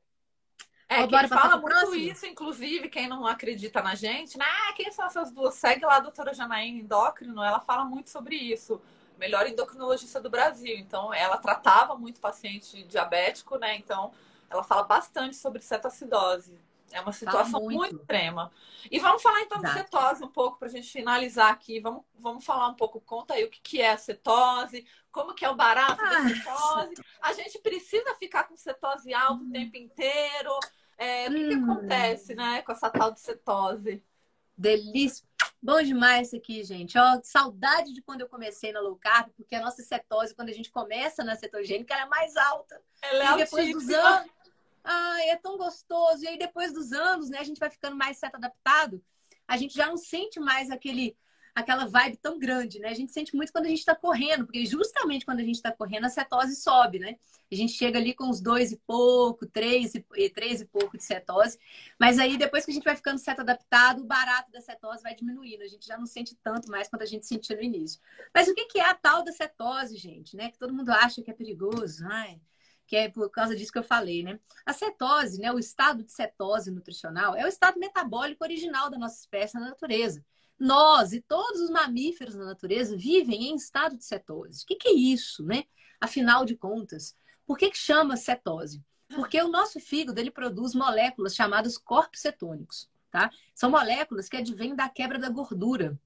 É, quem fala muito próximo? isso, inclusive, quem não acredita na gente, né? Ah, quem são essas duas? Segue lá a doutora Janaína Endócrino, ela fala muito sobre isso. Melhor endocrinologista do Brasil. Então, ela tratava muito paciente diabético, né? Então, ela fala bastante sobre cetoacidose. É uma situação muito. muito. extrema. E vamos falar então Exato. de cetose um pouco para a gente finalizar aqui. Vamos, vamos falar um pouco, conta aí o que, que é a cetose, como que é o barato ah. da cetose. A gente precisa ficar com cetose alta hum. o tempo inteiro. É, o que, hum. que acontece, né, com essa tal de cetose? Delícia. Bom demais isso aqui, gente. Ó, saudade de quando eu comecei na low carb, porque a nossa cetose, quando a gente começa na cetogênica, ela é mais alta. Ela é e depois dos anos, Ai, é tão gostoso. E aí, depois dos anos, né, a gente vai ficando mais certo adaptado. A gente já não sente mais aquele, aquela vibe tão grande, né? A gente sente muito quando a gente está correndo, porque justamente quando a gente está correndo, a cetose sobe, né? A gente chega ali com uns dois e pouco, três e, três e pouco de cetose. Mas aí, depois que a gente vai ficando certo adaptado, o barato da cetose vai diminuindo. A gente já não sente tanto mais quanto a gente sentia no início. Mas o que é a tal da cetose, gente? Né? Que todo mundo acha que é perigoso. Ai, que é por causa disso que eu falei, né? A cetose, né, o estado de cetose nutricional, é o estado metabólico original da nossa espécie na natureza. Nós e todos os mamíferos na natureza vivem em estado de cetose. O que, que é isso, né? Afinal de contas, por que, que chama cetose? Porque o nosso fígado ele produz moléculas chamadas corpos cetônicos, tá? São moléculas que advêm da quebra da gordura.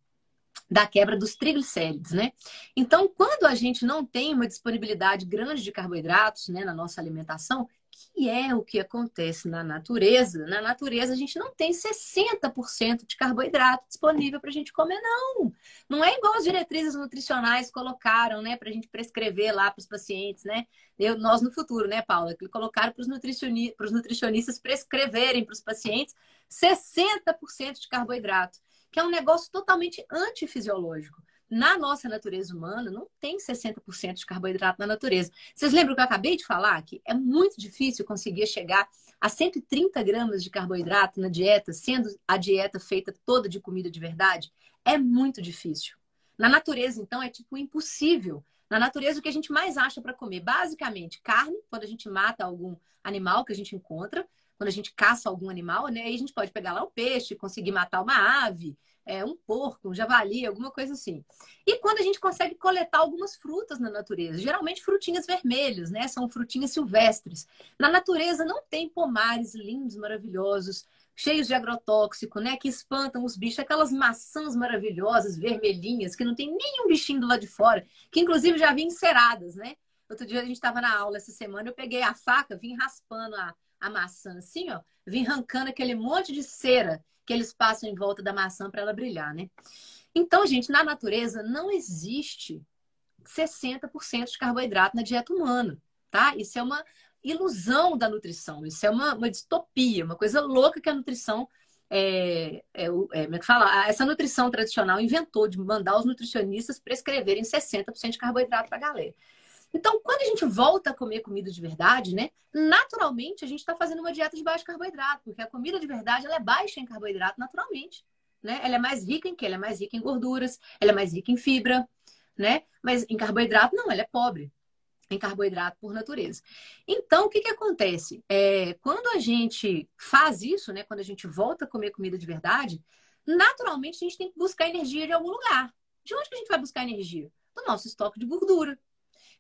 Da quebra dos triglicérides, né? Então, quando a gente não tem uma disponibilidade grande de carboidratos, né, na nossa alimentação, que é o que acontece na natureza. Na natureza, a gente não tem 60% de carboidrato disponível para a gente comer, não. Não é igual as diretrizes nutricionais colocaram, né, para a gente prescrever lá para os pacientes, né? Eu, nós no futuro, né, Paula? Que colocaram para os nutricioni nutricionistas prescreverem para os pacientes 60% de carboidrato, que é um negócio totalmente antifisiológico. Na nossa natureza humana, não tem 60% de carboidrato na natureza. Vocês lembram que eu acabei de falar? Que é muito difícil conseguir chegar a 130 gramas de carboidrato na dieta, sendo a dieta feita toda de comida de verdade? É muito difícil. Na natureza, então, é tipo impossível. Na natureza, o que a gente mais acha para comer? Basicamente, carne, quando a gente mata algum animal que a gente encontra, quando a gente caça algum animal, né? Aí a gente pode pegar lá um peixe, conseguir matar uma ave, é, um porco, um javali, alguma coisa assim. E quando a gente consegue coletar algumas frutas na natureza, geralmente frutinhas vermelhas, né? São frutinhas silvestres. Na natureza não tem pomares lindos, maravilhosos, cheios de agrotóxico, né? Que espantam os bichos, aquelas maçãs maravilhosas, vermelhinhas, que não tem nenhum bichinho do lado de fora, que inclusive já vêm enceradas, né? Outro dia a gente estava na aula essa semana, eu peguei a faca, vim raspando a, a maçã assim, ó, vim arrancando aquele monte de cera que eles passam em volta da maçã para ela brilhar, né? Então, gente, na natureza não existe 60% de carboidrato na dieta humana, tá? Isso é uma ilusão da nutrição, isso é uma, uma distopia, uma coisa louca que a nutrição é, é, é, como é que fala? Essa nutrição tradicional inventou de mandar os nutricionistas prescreverem 60% de carboidrato para a galera. Então, quando a gente volta a comer comida de verdade, né? Naturalmente, a gente está fazendo uma dieta de baixo carboidrato, porque a comida de verdade ela é baixa em carboidrato naturalmente, né? Ela é mais rica em quê? Ela é mais rica em gorduras, ela é mais rica em fibra, né? Mas em carboidrato, não, ela é pobre em carboidrato por natureza. Então, o que, que acontece? É, quando a gente faz isso, né? Quando a gente volta a comer comida de verdade, naturalmente a gente tem que buscar energia de algum lugar. De onde que a gente vai buscar energia? Do nosso estoque de gordura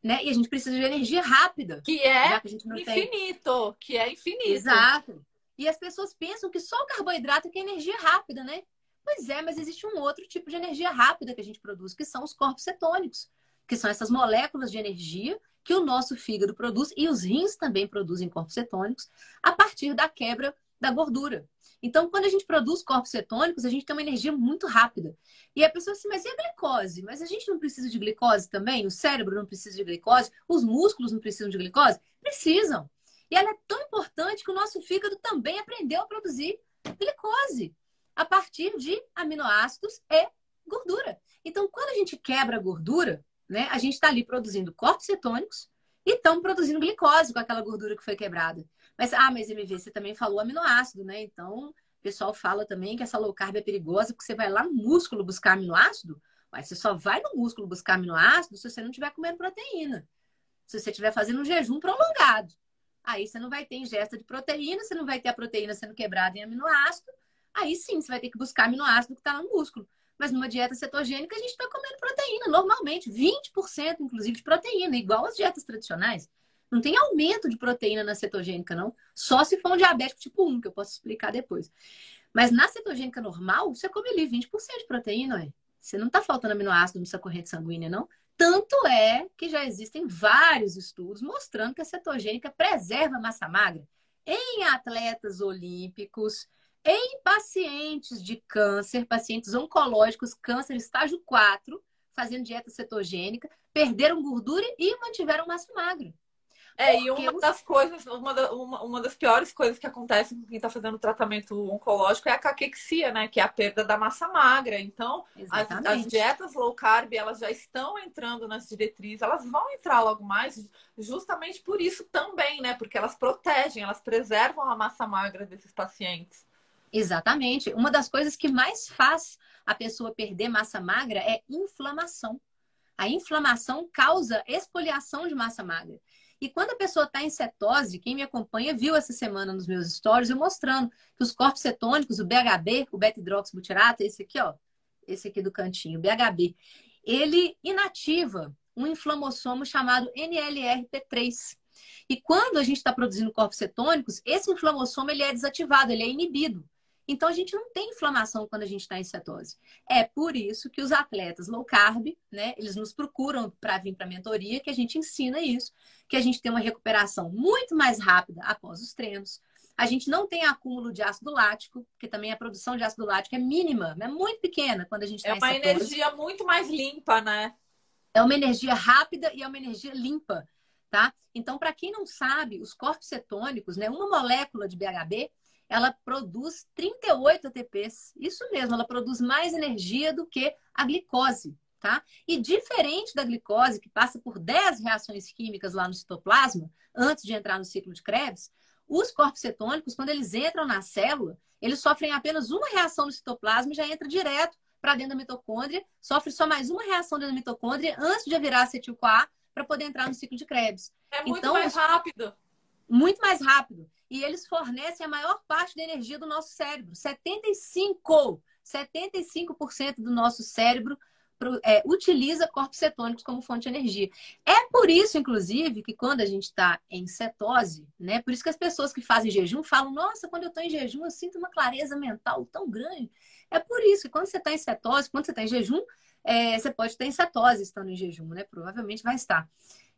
né? E a gente precisa de energia rápida. Que é que infinito, tem... que é infinito. Exato. E as pessoas pensam que só o carboidrato é que é energia rápida, né? Pois é, mas existe um outro tipo de energia rápida que a gente produz, que são os corpos cetônicos, que são essas moléculas de energia que o nosso fígado produz e os rins também produzem corpos cetônicos a partir da quebra da gordura. Então, quando a gente produz corpos cetônicos, a gente tem uma energia muito rápida. E a pessoa assim, mas e a glicose? Mas a gente não precisa de glicose também? O cérebro não precisa de glicose? Os músculos não precisam de glicose? Precisam. E ela é tão importante que o nosso fígado também aprendeu a produzir glicose a partir de aminoácidos e gordura. Então, quando a gente quebra a gordura, né, a gente está ali produzindo corpos cetônicos e estão produzindo glicose com aquela gordura que foi quebrada. Mas, ah, mas MV, você também falou aminoácido, né? Então, o pessoal fala também que essa low carb é perigosa porque você vai lá no músculo buscar aminoácido, mas você só vai no músculo buscar aminoácido se você não estiver comendo proteína. Se você estiver fazendo um jejum prolongado. Aí você não vai ter ingesta de proteína, você não vai ter a proteína sendo quebrada em aminoácido. Aí sim, você vai ter que buscar aminoácido que está lá no músculo. Mas numa dieta cetogênica, a gente está comendo proteína, normalmente, 20% inclusive de proteína, igual as dietas tradicionais. Não tem aumento de proteína na cetogênica, não. Só se for um diabético tipo 1, que eu posso explicar depois. Mas na cetogênica normal, você come ali 20% de proteína, ué. Você não está faltando aminoácido nessa corrente sanguínea, não. Tanto é que já existem vários estudos mostrando que a cetogênica preserva a massa magra em atletas olímpicos, em pacientes de câncer, pacientes oncológicos, câncer estágio 4, fazendo dieta cetogênica, perderam gordura e mantiveram massa magra. É, e uma das coisas, uma, da, uma, uma, das piores coisas que acontece com quem está fazendo tratamento oncológico é a caquexia, né? Que é a perda da massa magra. Então, as, as, dietas low carb, elas já estão entrando nas diretrizes, elas vão entrar logo mais, justamente por isso também, né? Porque elas protegem, elas preservam a massa magra desses pacientes. Exatamente. Uma das coisas que mais faz a pessoa perder massa magra é inflamação. A inflamação causa espoliação de massa magra. E quando a pessoa está em cetose, quem me acompanha viu essa semana nos meus stories eu mostrando que os corpos cetônicos, o BHB, o beta-hidroxibutirato, esse aqui, ó, esse aqui do cantinho, o BHB, ele inativa um inflamossomo chamado NLRP3. E quando a gente está produzindo corpos cetônicos, esse inflamossomo ele é desativado, ele é inibido. Então a gente não tem inflamação quando a gente está em cetose. É por isso que os atletas low carb, né, eles nos procuram para vir para a mentoria, que a gente ensina isso, que a gente tem uma recuperação muito mais rápida após os treinos. A gente não tem acúmulo de ácido lático, porque também a produção de ácido lático é mínima, é muito pequena quando a gente está É uma energia muito mais limpa, né? É uma energia rápida e é uma energia limpa, tá? Então, para quem não sabe, os corpos cetônicos, né, uma molécula de BHB, ela produz 38 ATPs. Isso mesmo, ela produz mais energia do que a glicose, tá? E diferente da glicose, que passa por 10 reações químicas lá no citoplasma, antes de entrar no ciclo de Krebs, os corpos cetônicos, quando eles entram na célula, eles sofrem apenas uma reação no citoplasma e já entra direto para dentro da mitocôndria, sofre só mais uma reação dentro da mitocôndria antes de virar acetil-CoA para poder entrar no ciclo de Krebs. É muito então, mais rápido. Muito mais rápido. E eles fornecem a maior parte da energia do nosso cérebro. 75, 75% do nosso cérebro é, utiliza corpos cetônicos como fonte de energia. É por isso, inclusive, que quando a gente está em cetose, né? Por isso que as pessoas que fazem jejum falam: Nossa, quando eu estou em jejum, eu sinto uma clareza mental tão grande. É por isso que quando você está em cetose, quando você está em jejum, é, você pode estar em cetose estando em jejum, né? Provavelmente vai estar.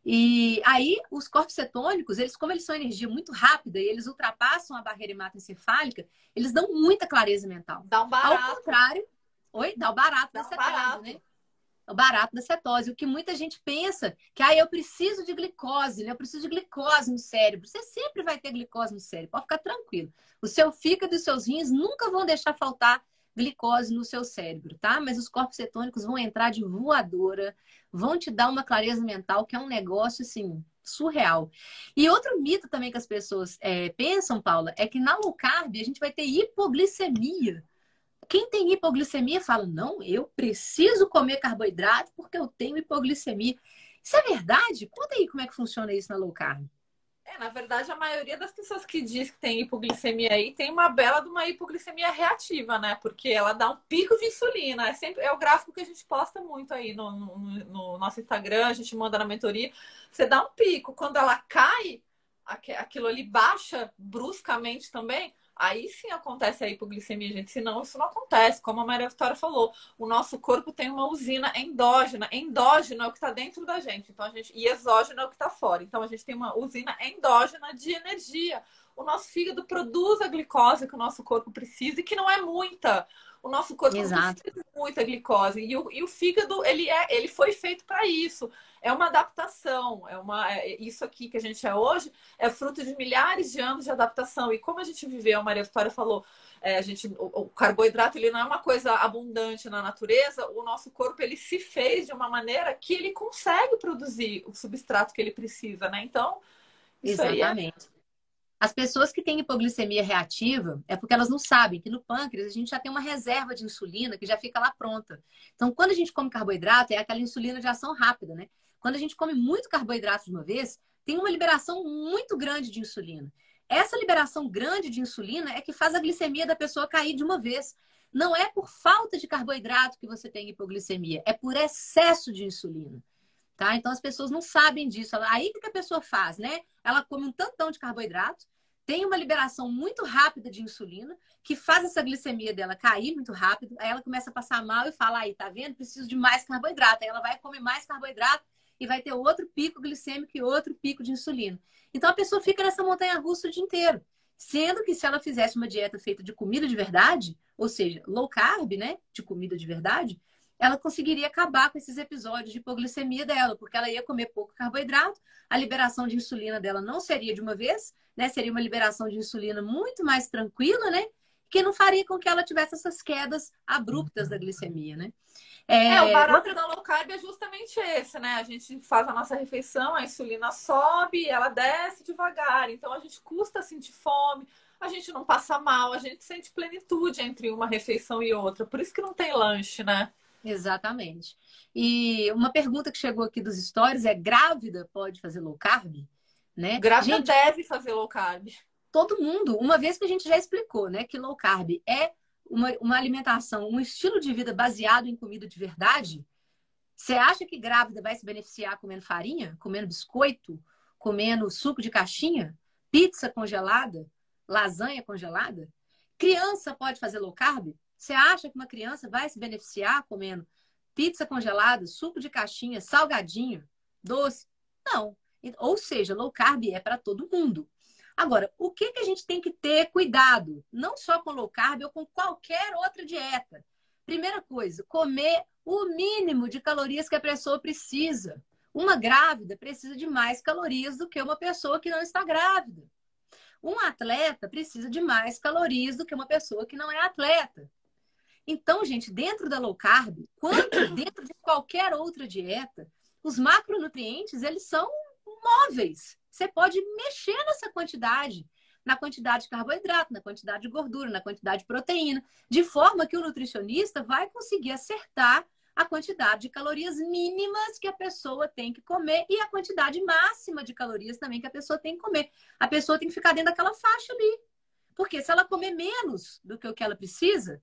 E aí, os corpos cetônicos, eles, como eles são energia muito rápida e eles ultrapassam a barreira hematoencefálica, eles dão muita clareza mental. Dá um barato. Ao contrário, oi, dá o barato dá da cetose, barato. né? O barato da cetose. O que muita gente pensa que ah, eu preciso de glicose, né? Eu preciso de glicose no cérebro. Você sempre vai ter glicose no cérebro, pode ficar tranquilo. O seu fígado e os seus rins nunca vão deixar faltar glicose no seu cérebro, tá? Mas os corpos cetônicos vão entrar de voadora, vão te dar uma clareza mental que é um negócio assim surreal. E outro mito também que as pessoas é, pensam, Paula, é que na low carb a gente vai ter hipoglicemia. Quem tem hipoglicemia fala: não, eu preciso comer carboidrato porque eu tenho hipoglicemia. Isso é verdade? Conta aí como é que funciona isso na low carb. É, na verdade, a maioria das pessoas que diz que tem hipoglicemia aí tem uma bela de uma hipoglicemia reativa, né? Porque ela dá um pico de insulina. É, sempre, é o gráfico que a gente posta muito aí no, no, no nosso Instagram, a gente manda na mentoria. Você dá um pico. Quando ela cai, aquilo ali baixa bruscamente também, Aí sim acontece a hipoglicemia, gente. Senão, isso não acontece. Como a Maria Vitória falou, o nosso corpo tem uma usina endógena. Endógeno é o que está dentro da gente. Então, a gente... E exógeno é o que está fora. Então, a gente tem uma usina endógena de energia. O nosso fígado produz a glicose que o nosso corpo precisa e que não é muita. O nosso corpo Exato. precisa de muita glicose. E o, e o fígado, ele, é, ele foi feito para isso é uma adaptação, é uma é, isso aqui que a gente é hoje é fruto de milhares de anos de adaptação. E como a gente viveu, a Maria Vitória falou, é, a gente, o, o, carboidrato ele não é uma coisa abundante na natureza, o nosso corpo ele se fez de uma maneira que ele consegue produzir o substrato que ele precisa, né? Então, isso Exatamente. É... As pessoas que têm hipoglicemia reativa é porque elas não sabem que no pâncreas a gente já tem uma reserva de insulina que já fica lá pronta. Então, quando a gente come carboidrato, é aquela insulina de ação rápida, né? Quando a gente come muito carboidrato de uma vez, tem uma liberação muito grande de insulina. Essa liberação grande de insulina é que faz a glicemia da pessoa cair de uma vez. Não é por falta de carboidrato que você tem hipoglicemia, é por excesso de insulina. Tá? Então as pessoas não sabem disso. Aí que a pessoa faz, né? Ela come um tantão de carboidrato, tem uma liberação muito rápida de insulina, que faz essa glicemia dela cair muito rápido. Aí ela começa a passar mal e fala: aí, tá vendo? Preciso de mais carboidrato. Aí ela vai comer mais carboidrato e vai ter outro pico glicêmico e outro pico de insulina. Então a pessoa fica nessa montanha russa o dia inteiro. Sendo que se ela fizesse uma dieta feita de comida de verdade, ou seja, low carb, né, de comida de verdade, ela conseguiria acabar com esses episódios de hipoglicemia dela, porque ela ia comer pouco carboidrato, a liberação de insulina dela não seria de uma vez, né? Seria uma liberação de insulina muito mais tranquila, né? Que não faria com que ela tivesse essas quedas abruptas da glicemia, né? É, é o barato outra... da low carb é justamente esse, né? A gente faz a nossa refeição, a insulina sobe, ela desce devagar. Então a gente custa sentir fome, a gente não passa mal, a gente sente plenitude entre uma refeição e outra. Por isso que não tem lanche, né? Exatamente. E uma pergunta que chegou aqui dos stories é: grávida pode fazer low carb? Né? Grávida gente, deve fazer low carb. Todo mundo, uma vez que a gente já explicou, né, que low carb é uma, uma alimentação, um estilo de vida baseado em comida de verdade, você acha que grávida vai se beneficiar comendo farinha, comendo biscoito, comendo suco de caixinha, pizza congelada, lasanha congelada? Criança pode fazer low carb? Você acha que uma criança vai se beneficiar comendo pizza congelada, suco de caixinha, salgadinho, doce? Não. Ou seja, low carb é para todo mundo. Agora, o que, que a gente tem que ter cuidado? Não só com low carb ou com qualquer outra dieta. Primeira coisa, comer o mínimo de calorias que a pessoa precisa. Uma grávida precisa de mais calorias do que uma pessoa que não está grávida. Um atleta precisa de mais calorias do que uma pessoa que não é atleta. Então, gente, dentro da low carb, quanto dentro de qualquer outra dieta, os macronutrientes, eles são móveis. Você pode mexer nessa quantidade, na quantidade de carboidrato, na quantidade de gordura, na quantidade de proteína, de forma que o nutricionista vai conseguir acertar a quantidade de calorias mínimas que a pessoa tem que comer e a quantidade máxima de calorias também que a pessoa tem que comer. A pessoa tem que ficar dentro daquela faixa ali. Porque se ela comer menos do que o que ela precisa,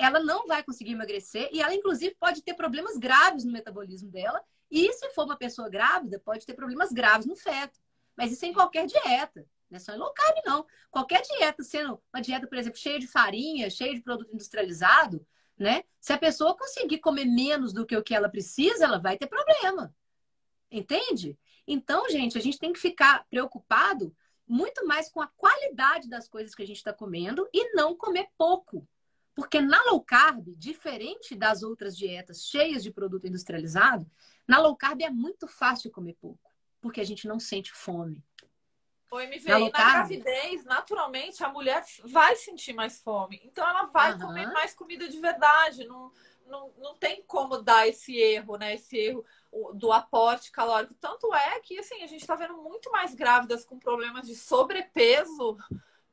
ela não vai conseguir emagrecer e ela, inclusive, pode ter problemas graves no metabolismo dela. E se for uma pessoa grávida, pode ter problemas graves no feto. Mas isso é em qualquer dieta. Não é só em low carb, não. Qualquer dieta, sendo uma dieta, por exemplo, cheia de farinha, cheia de produto industrializado, né? Se a pessoa conseguir comer menos do que o que ela precisa, ela vai ter problema. Entende? Então, gente, a gente tem que ficar preocupado muito mais com a qualidade das coisas que a gente está comendo e não comer pouco. Porque na low carb, diferente das outras dietas cheias de produto industrializado, na low carb é muito fácil comer pouco, porque a gente não sente fome. O MV, na, na gravidez, naturalmente, a mulher vai sentir mais fome. Então, ela vai comer mais comida de verdade. Não, não, não tem como dar esse erro, né? Esse erro do aporte calórico. Tanto é que, assim, a gente está vendo muito mais grávidas com problemas de sobrepeso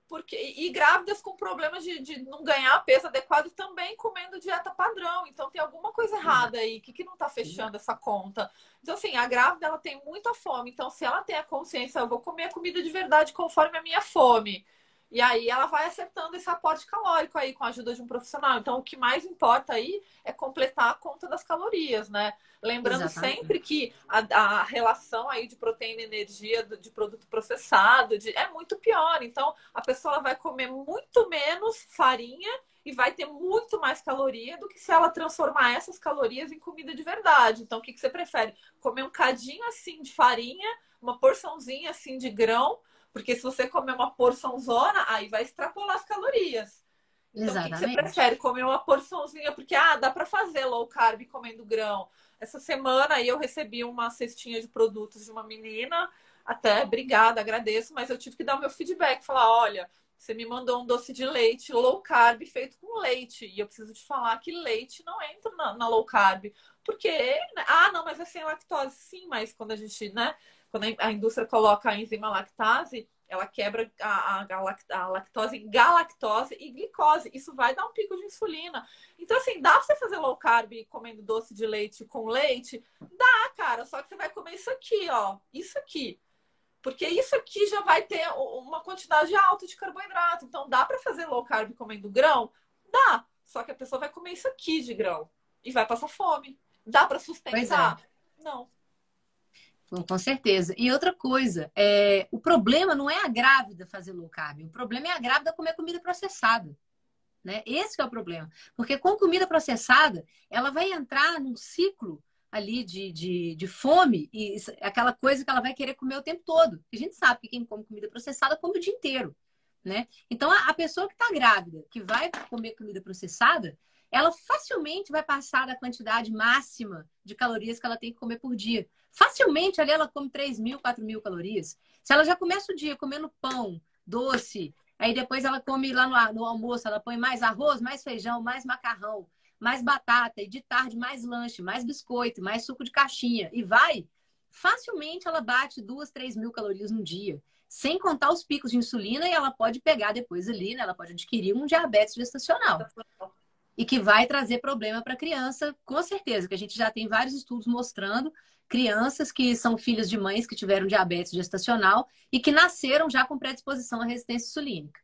porque e grávidas com problemas de, de não ganhar peso adequado também comendo dieta padrão. Então tem alguma coisa errada aí. O que, que não está fechando essa conta? Então, assim, a grávida ela tem muita fome. Então, se ela tem a consciência, eu vou comer a comida de verdade conforme a minha fome. E aí ela vai acertando esse aporte calórico aí com a ajuda de um profissional. Então, o que mais importa aí é completar a conta das calorias, né? Lembrando Exatamente. sempre que a, a, relação aí de proteína e energia de produto processado de, é muito pior. Então, a pessoa vai comer muito menos farinha e vai ter muito mais caloria do que se ela transformar essas calorias em comida de verdade. Então, o que, que você prefere? Comer um cadinho assim de farinha, uma porçãozinha assim de grão, porque se você comer uma porção zona, aí vai extrapolar as calorias. Então, Exatamente. o que você prefere? Comer uma porçãozinha, porque ah, dá para fazer low carb comendo grão. Essa semana aí eu recebi uma cestinha de produtos de uma menina, até obrigada, agradeço, mas eu tive que dar o meu feedback, falar, olha, você me mandou um doce de leite low carb feito com leite. E eu preciso te falar que leite não entra na, na low carb. Porque, né? ah, não, mas é sem lactose. Sim, mas quando a gente, né? Quando a indústria coloca a enzima lactase, ela quebra a, a, a, lactose em galactose e glicose. Isso vai dar um pico de insulina. Então, assim, dá pra você fazer low carb comendo doce de leite com leite? Dá, cara. Só que você vai comer isso aqui, ó. Isso aqui. Porque isso aqui já vai ter uma quantidade alta de carboidrato. Então, dá para fazer low carb comendo grão? Dá. Só que a pessoa vai comer isso aqui de grão. E vai passar fome. Dá para sustentar? É. Não. Com certeza. E outra coisa, é, o problema não é a grávida fazer low carb, o problema é a grávida comer comida processada. Né? Esse é o problema. Porque com comida processada, ela vai entrar num ciclo ali de, de, de fome e aquela coisa que ela vai querer comer o tempo todo. A gente sabe que quem come comida processada come o dia inteiro. Né? Então, a, a pessoa que está grávida, que vai comer comida processada, ela facilmente vai passar da quantidade máxima de calorias que ela tem que comer por dia. Facilmente ali ela come 3 mil, 4 mil calorias. Se ela já começa o dia comendo pão, doce, aí depois ela come lá no, no almoço, ela põe mais arroz, mais feijão, mais macarrão, mais batata, e de tarde mais lanche, mais biscoito, mais suco de caixinha, e vai, facilmente ela bate 2, 3 mil calorias no dia. Sem contar os picos de insulina, e ela pode pegar depois ali, né? Ela pode adquirir um diabetes gestacional e que vai trazer problema para a criança, com certeza, que a gente já tem vários estudos mostrando crianças que são filhas de mães que tiveram diabetes gestacional e que nasceram já com predisposição à resistência insulínica.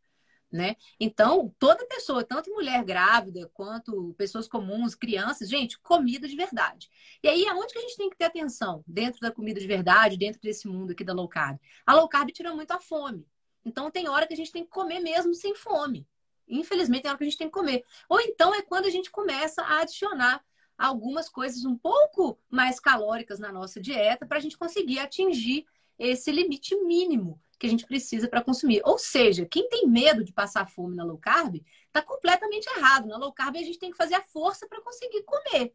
Né? Então, toda pessoa, tanto mulher grávida quanto pessoas comuns, crianças, gente, comida de verdade. E aí, aonde que a gente tem que ter atenção? Dentro da comida de verdade, dentro desse mundo aqui da low carb. A low carb tira muito a fome. Então, tem hora que a gente tem que comer mesmo sem fome. Infelizmente, é hora que a gente tem que comer. Ou então é quando a gente começa a adicionar algumas coisas um pouco mais calóricas na nossa dieta para a gente conseguir atingir esse limite mínimo que a gente precisa para consumir. Ou seja, quem tem medo de passar fome na low carb está completamente errado. Na low carb a gente tem que fazer a força para conseguir comer.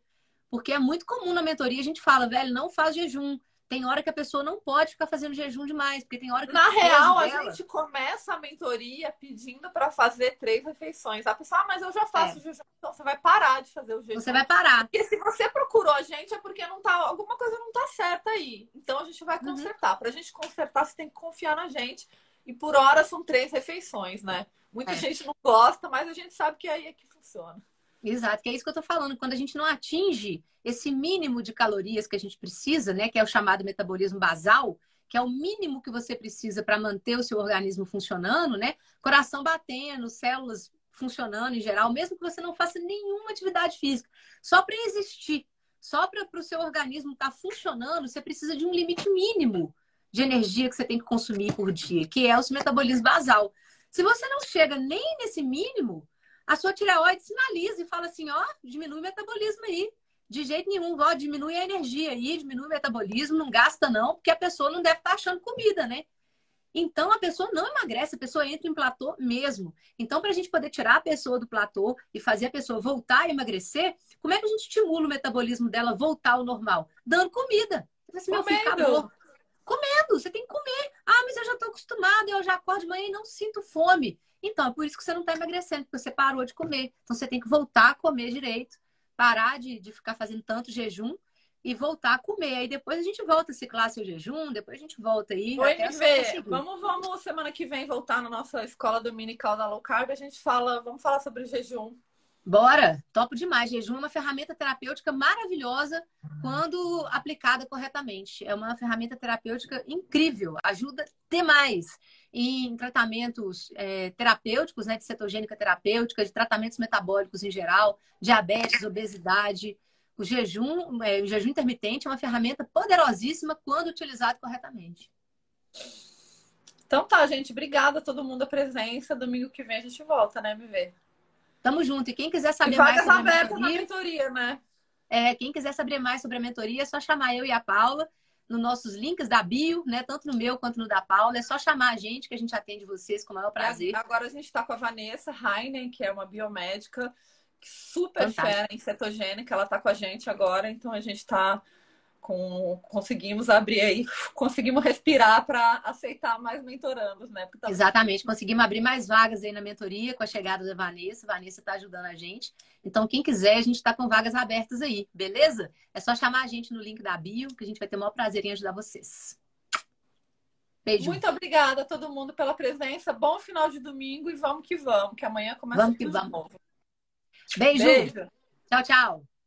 Porque é muito comum na mentoria a gente fala, velho, não faz jejum, tem hora que a pessoa não pode ficar fazendo jejum demais, porque tem hora que Na real, a gente começa a mentoria pedindo para fazer três refeições. A pessoa, ah, mas eu já faço é. jejum, então você vai parar de fazer o jejum. Você vai parar. Porque se você procurou a gente é porque não tá, alguma coisa não tá certa aí. Então a gente vai uhum. consertar. Uhum. Pra gente consertar, você tem que confiar na gente. E por hora são três refeições, né? Muita é. gente não gosta, mas a gente sabe que aí é que funciona. Exato, que é isso que eu tô falando. Quando a gente não atinge esse mínimo de calorias que a gente precisa, né, que é o chamado metabolismo basal, que é o mínimo que você precisa para manter o seu organismo funcionando, né? Coração batendo, células funcionando em geral, mesmo que você não faça nenhuma atividade física, só para existir, só para o seu organismo estar tá funcionando, você precisa de um limite mínimo de energia que você tem que consumir por dia, que é o seu metabolismo basal. Se você não chega nem nesse mínimo, a sua tireoide sinaliza e fala assim, ó, diminui o metabolismo aí. De jeito nenhum, ó, diminui a energia aí, diminui o metabolismo, não gasta não, porque a pessoa não deve estar tá achando comida, né? Então a pessoa não emagrece, a pessoa entra em platô mesmo. Então, para a gente poder tirar a pessoa do platô e fazer a pessoa voltar a emagrecer, como é que a gente estimula o metabolismo dela voltar ao normal? Dando comida. Assim, meu filho acabou. Comendo, você tem que comer. Ah, mas eu já estou acostumada, eu já acordo de manhã e não sinto fome. Então, é por isso que você não está emagrecendo, porque você parou de comer. Então, você tem que voltar a comer direito, parar de, de ficar fazendo tanto jejum e voltar a comer. Aí depois a gente volta a ciclar seu jejum, depois a gente volta aí. Oi, ver. Vamos, vamos semana que vem voltar na nossa escola dominical da low carb. A gente fala, vamos falar sobre jejum. Bora! Topo demais. Jejum é uma ferramenta terapêutica maravilhosa quando aplicada corretamente. É uma ferramenta terapêutica incrível, ajuda demais em tratamentos é, terapêuticos, né, de cetogênica terapêutica, de tratamentos metabólicos em geral, diabetes, obesidade. O jejum, é, o jejum intermitente é uma ferramenta poderosíssima quando utilizado corretamente. Então tá, gente. Obrigada a todo mundo a presença. Domingo que vem a gente volta, né, MV? Tamo junto. E quem quiser saber e mais sobre a mentoria, mentoria, né? É, quem quiser saber mais sobre a mentoria, é só chamar eu e a Paula nos nossos links da bio, né? Tanto no meu quanto no da Paula. É só chamar a gente que a gente atende vocês com o maior prazer. Agora a gente está com a Vanessa Heinen, que é uma biomédica super Fantástico. fera em cetogênica. Ela está com a gente agora, então a gente está com, conseguimos abrir aí, conseguimos respirar para aceitar mais mentorandos, né? Tá... Exatamente, conseguimos abrir mais vagas aí na mentoria com a chegada da Vanessa. A Vanessa está ajudando a gente. Então, quem quiser, a gente está com vagas abertas aí, beleza? É só chamar a gente no link da bio, que a gente vai ter o maior prazer em ajudar vocês. Beijo. Muito obrigada a todo mundo pela presença. Bom final de domingo e vamos que vamos, que amanhã começa vamos que vamos. Novo. Beijo. Beijo. Tchau, tchau.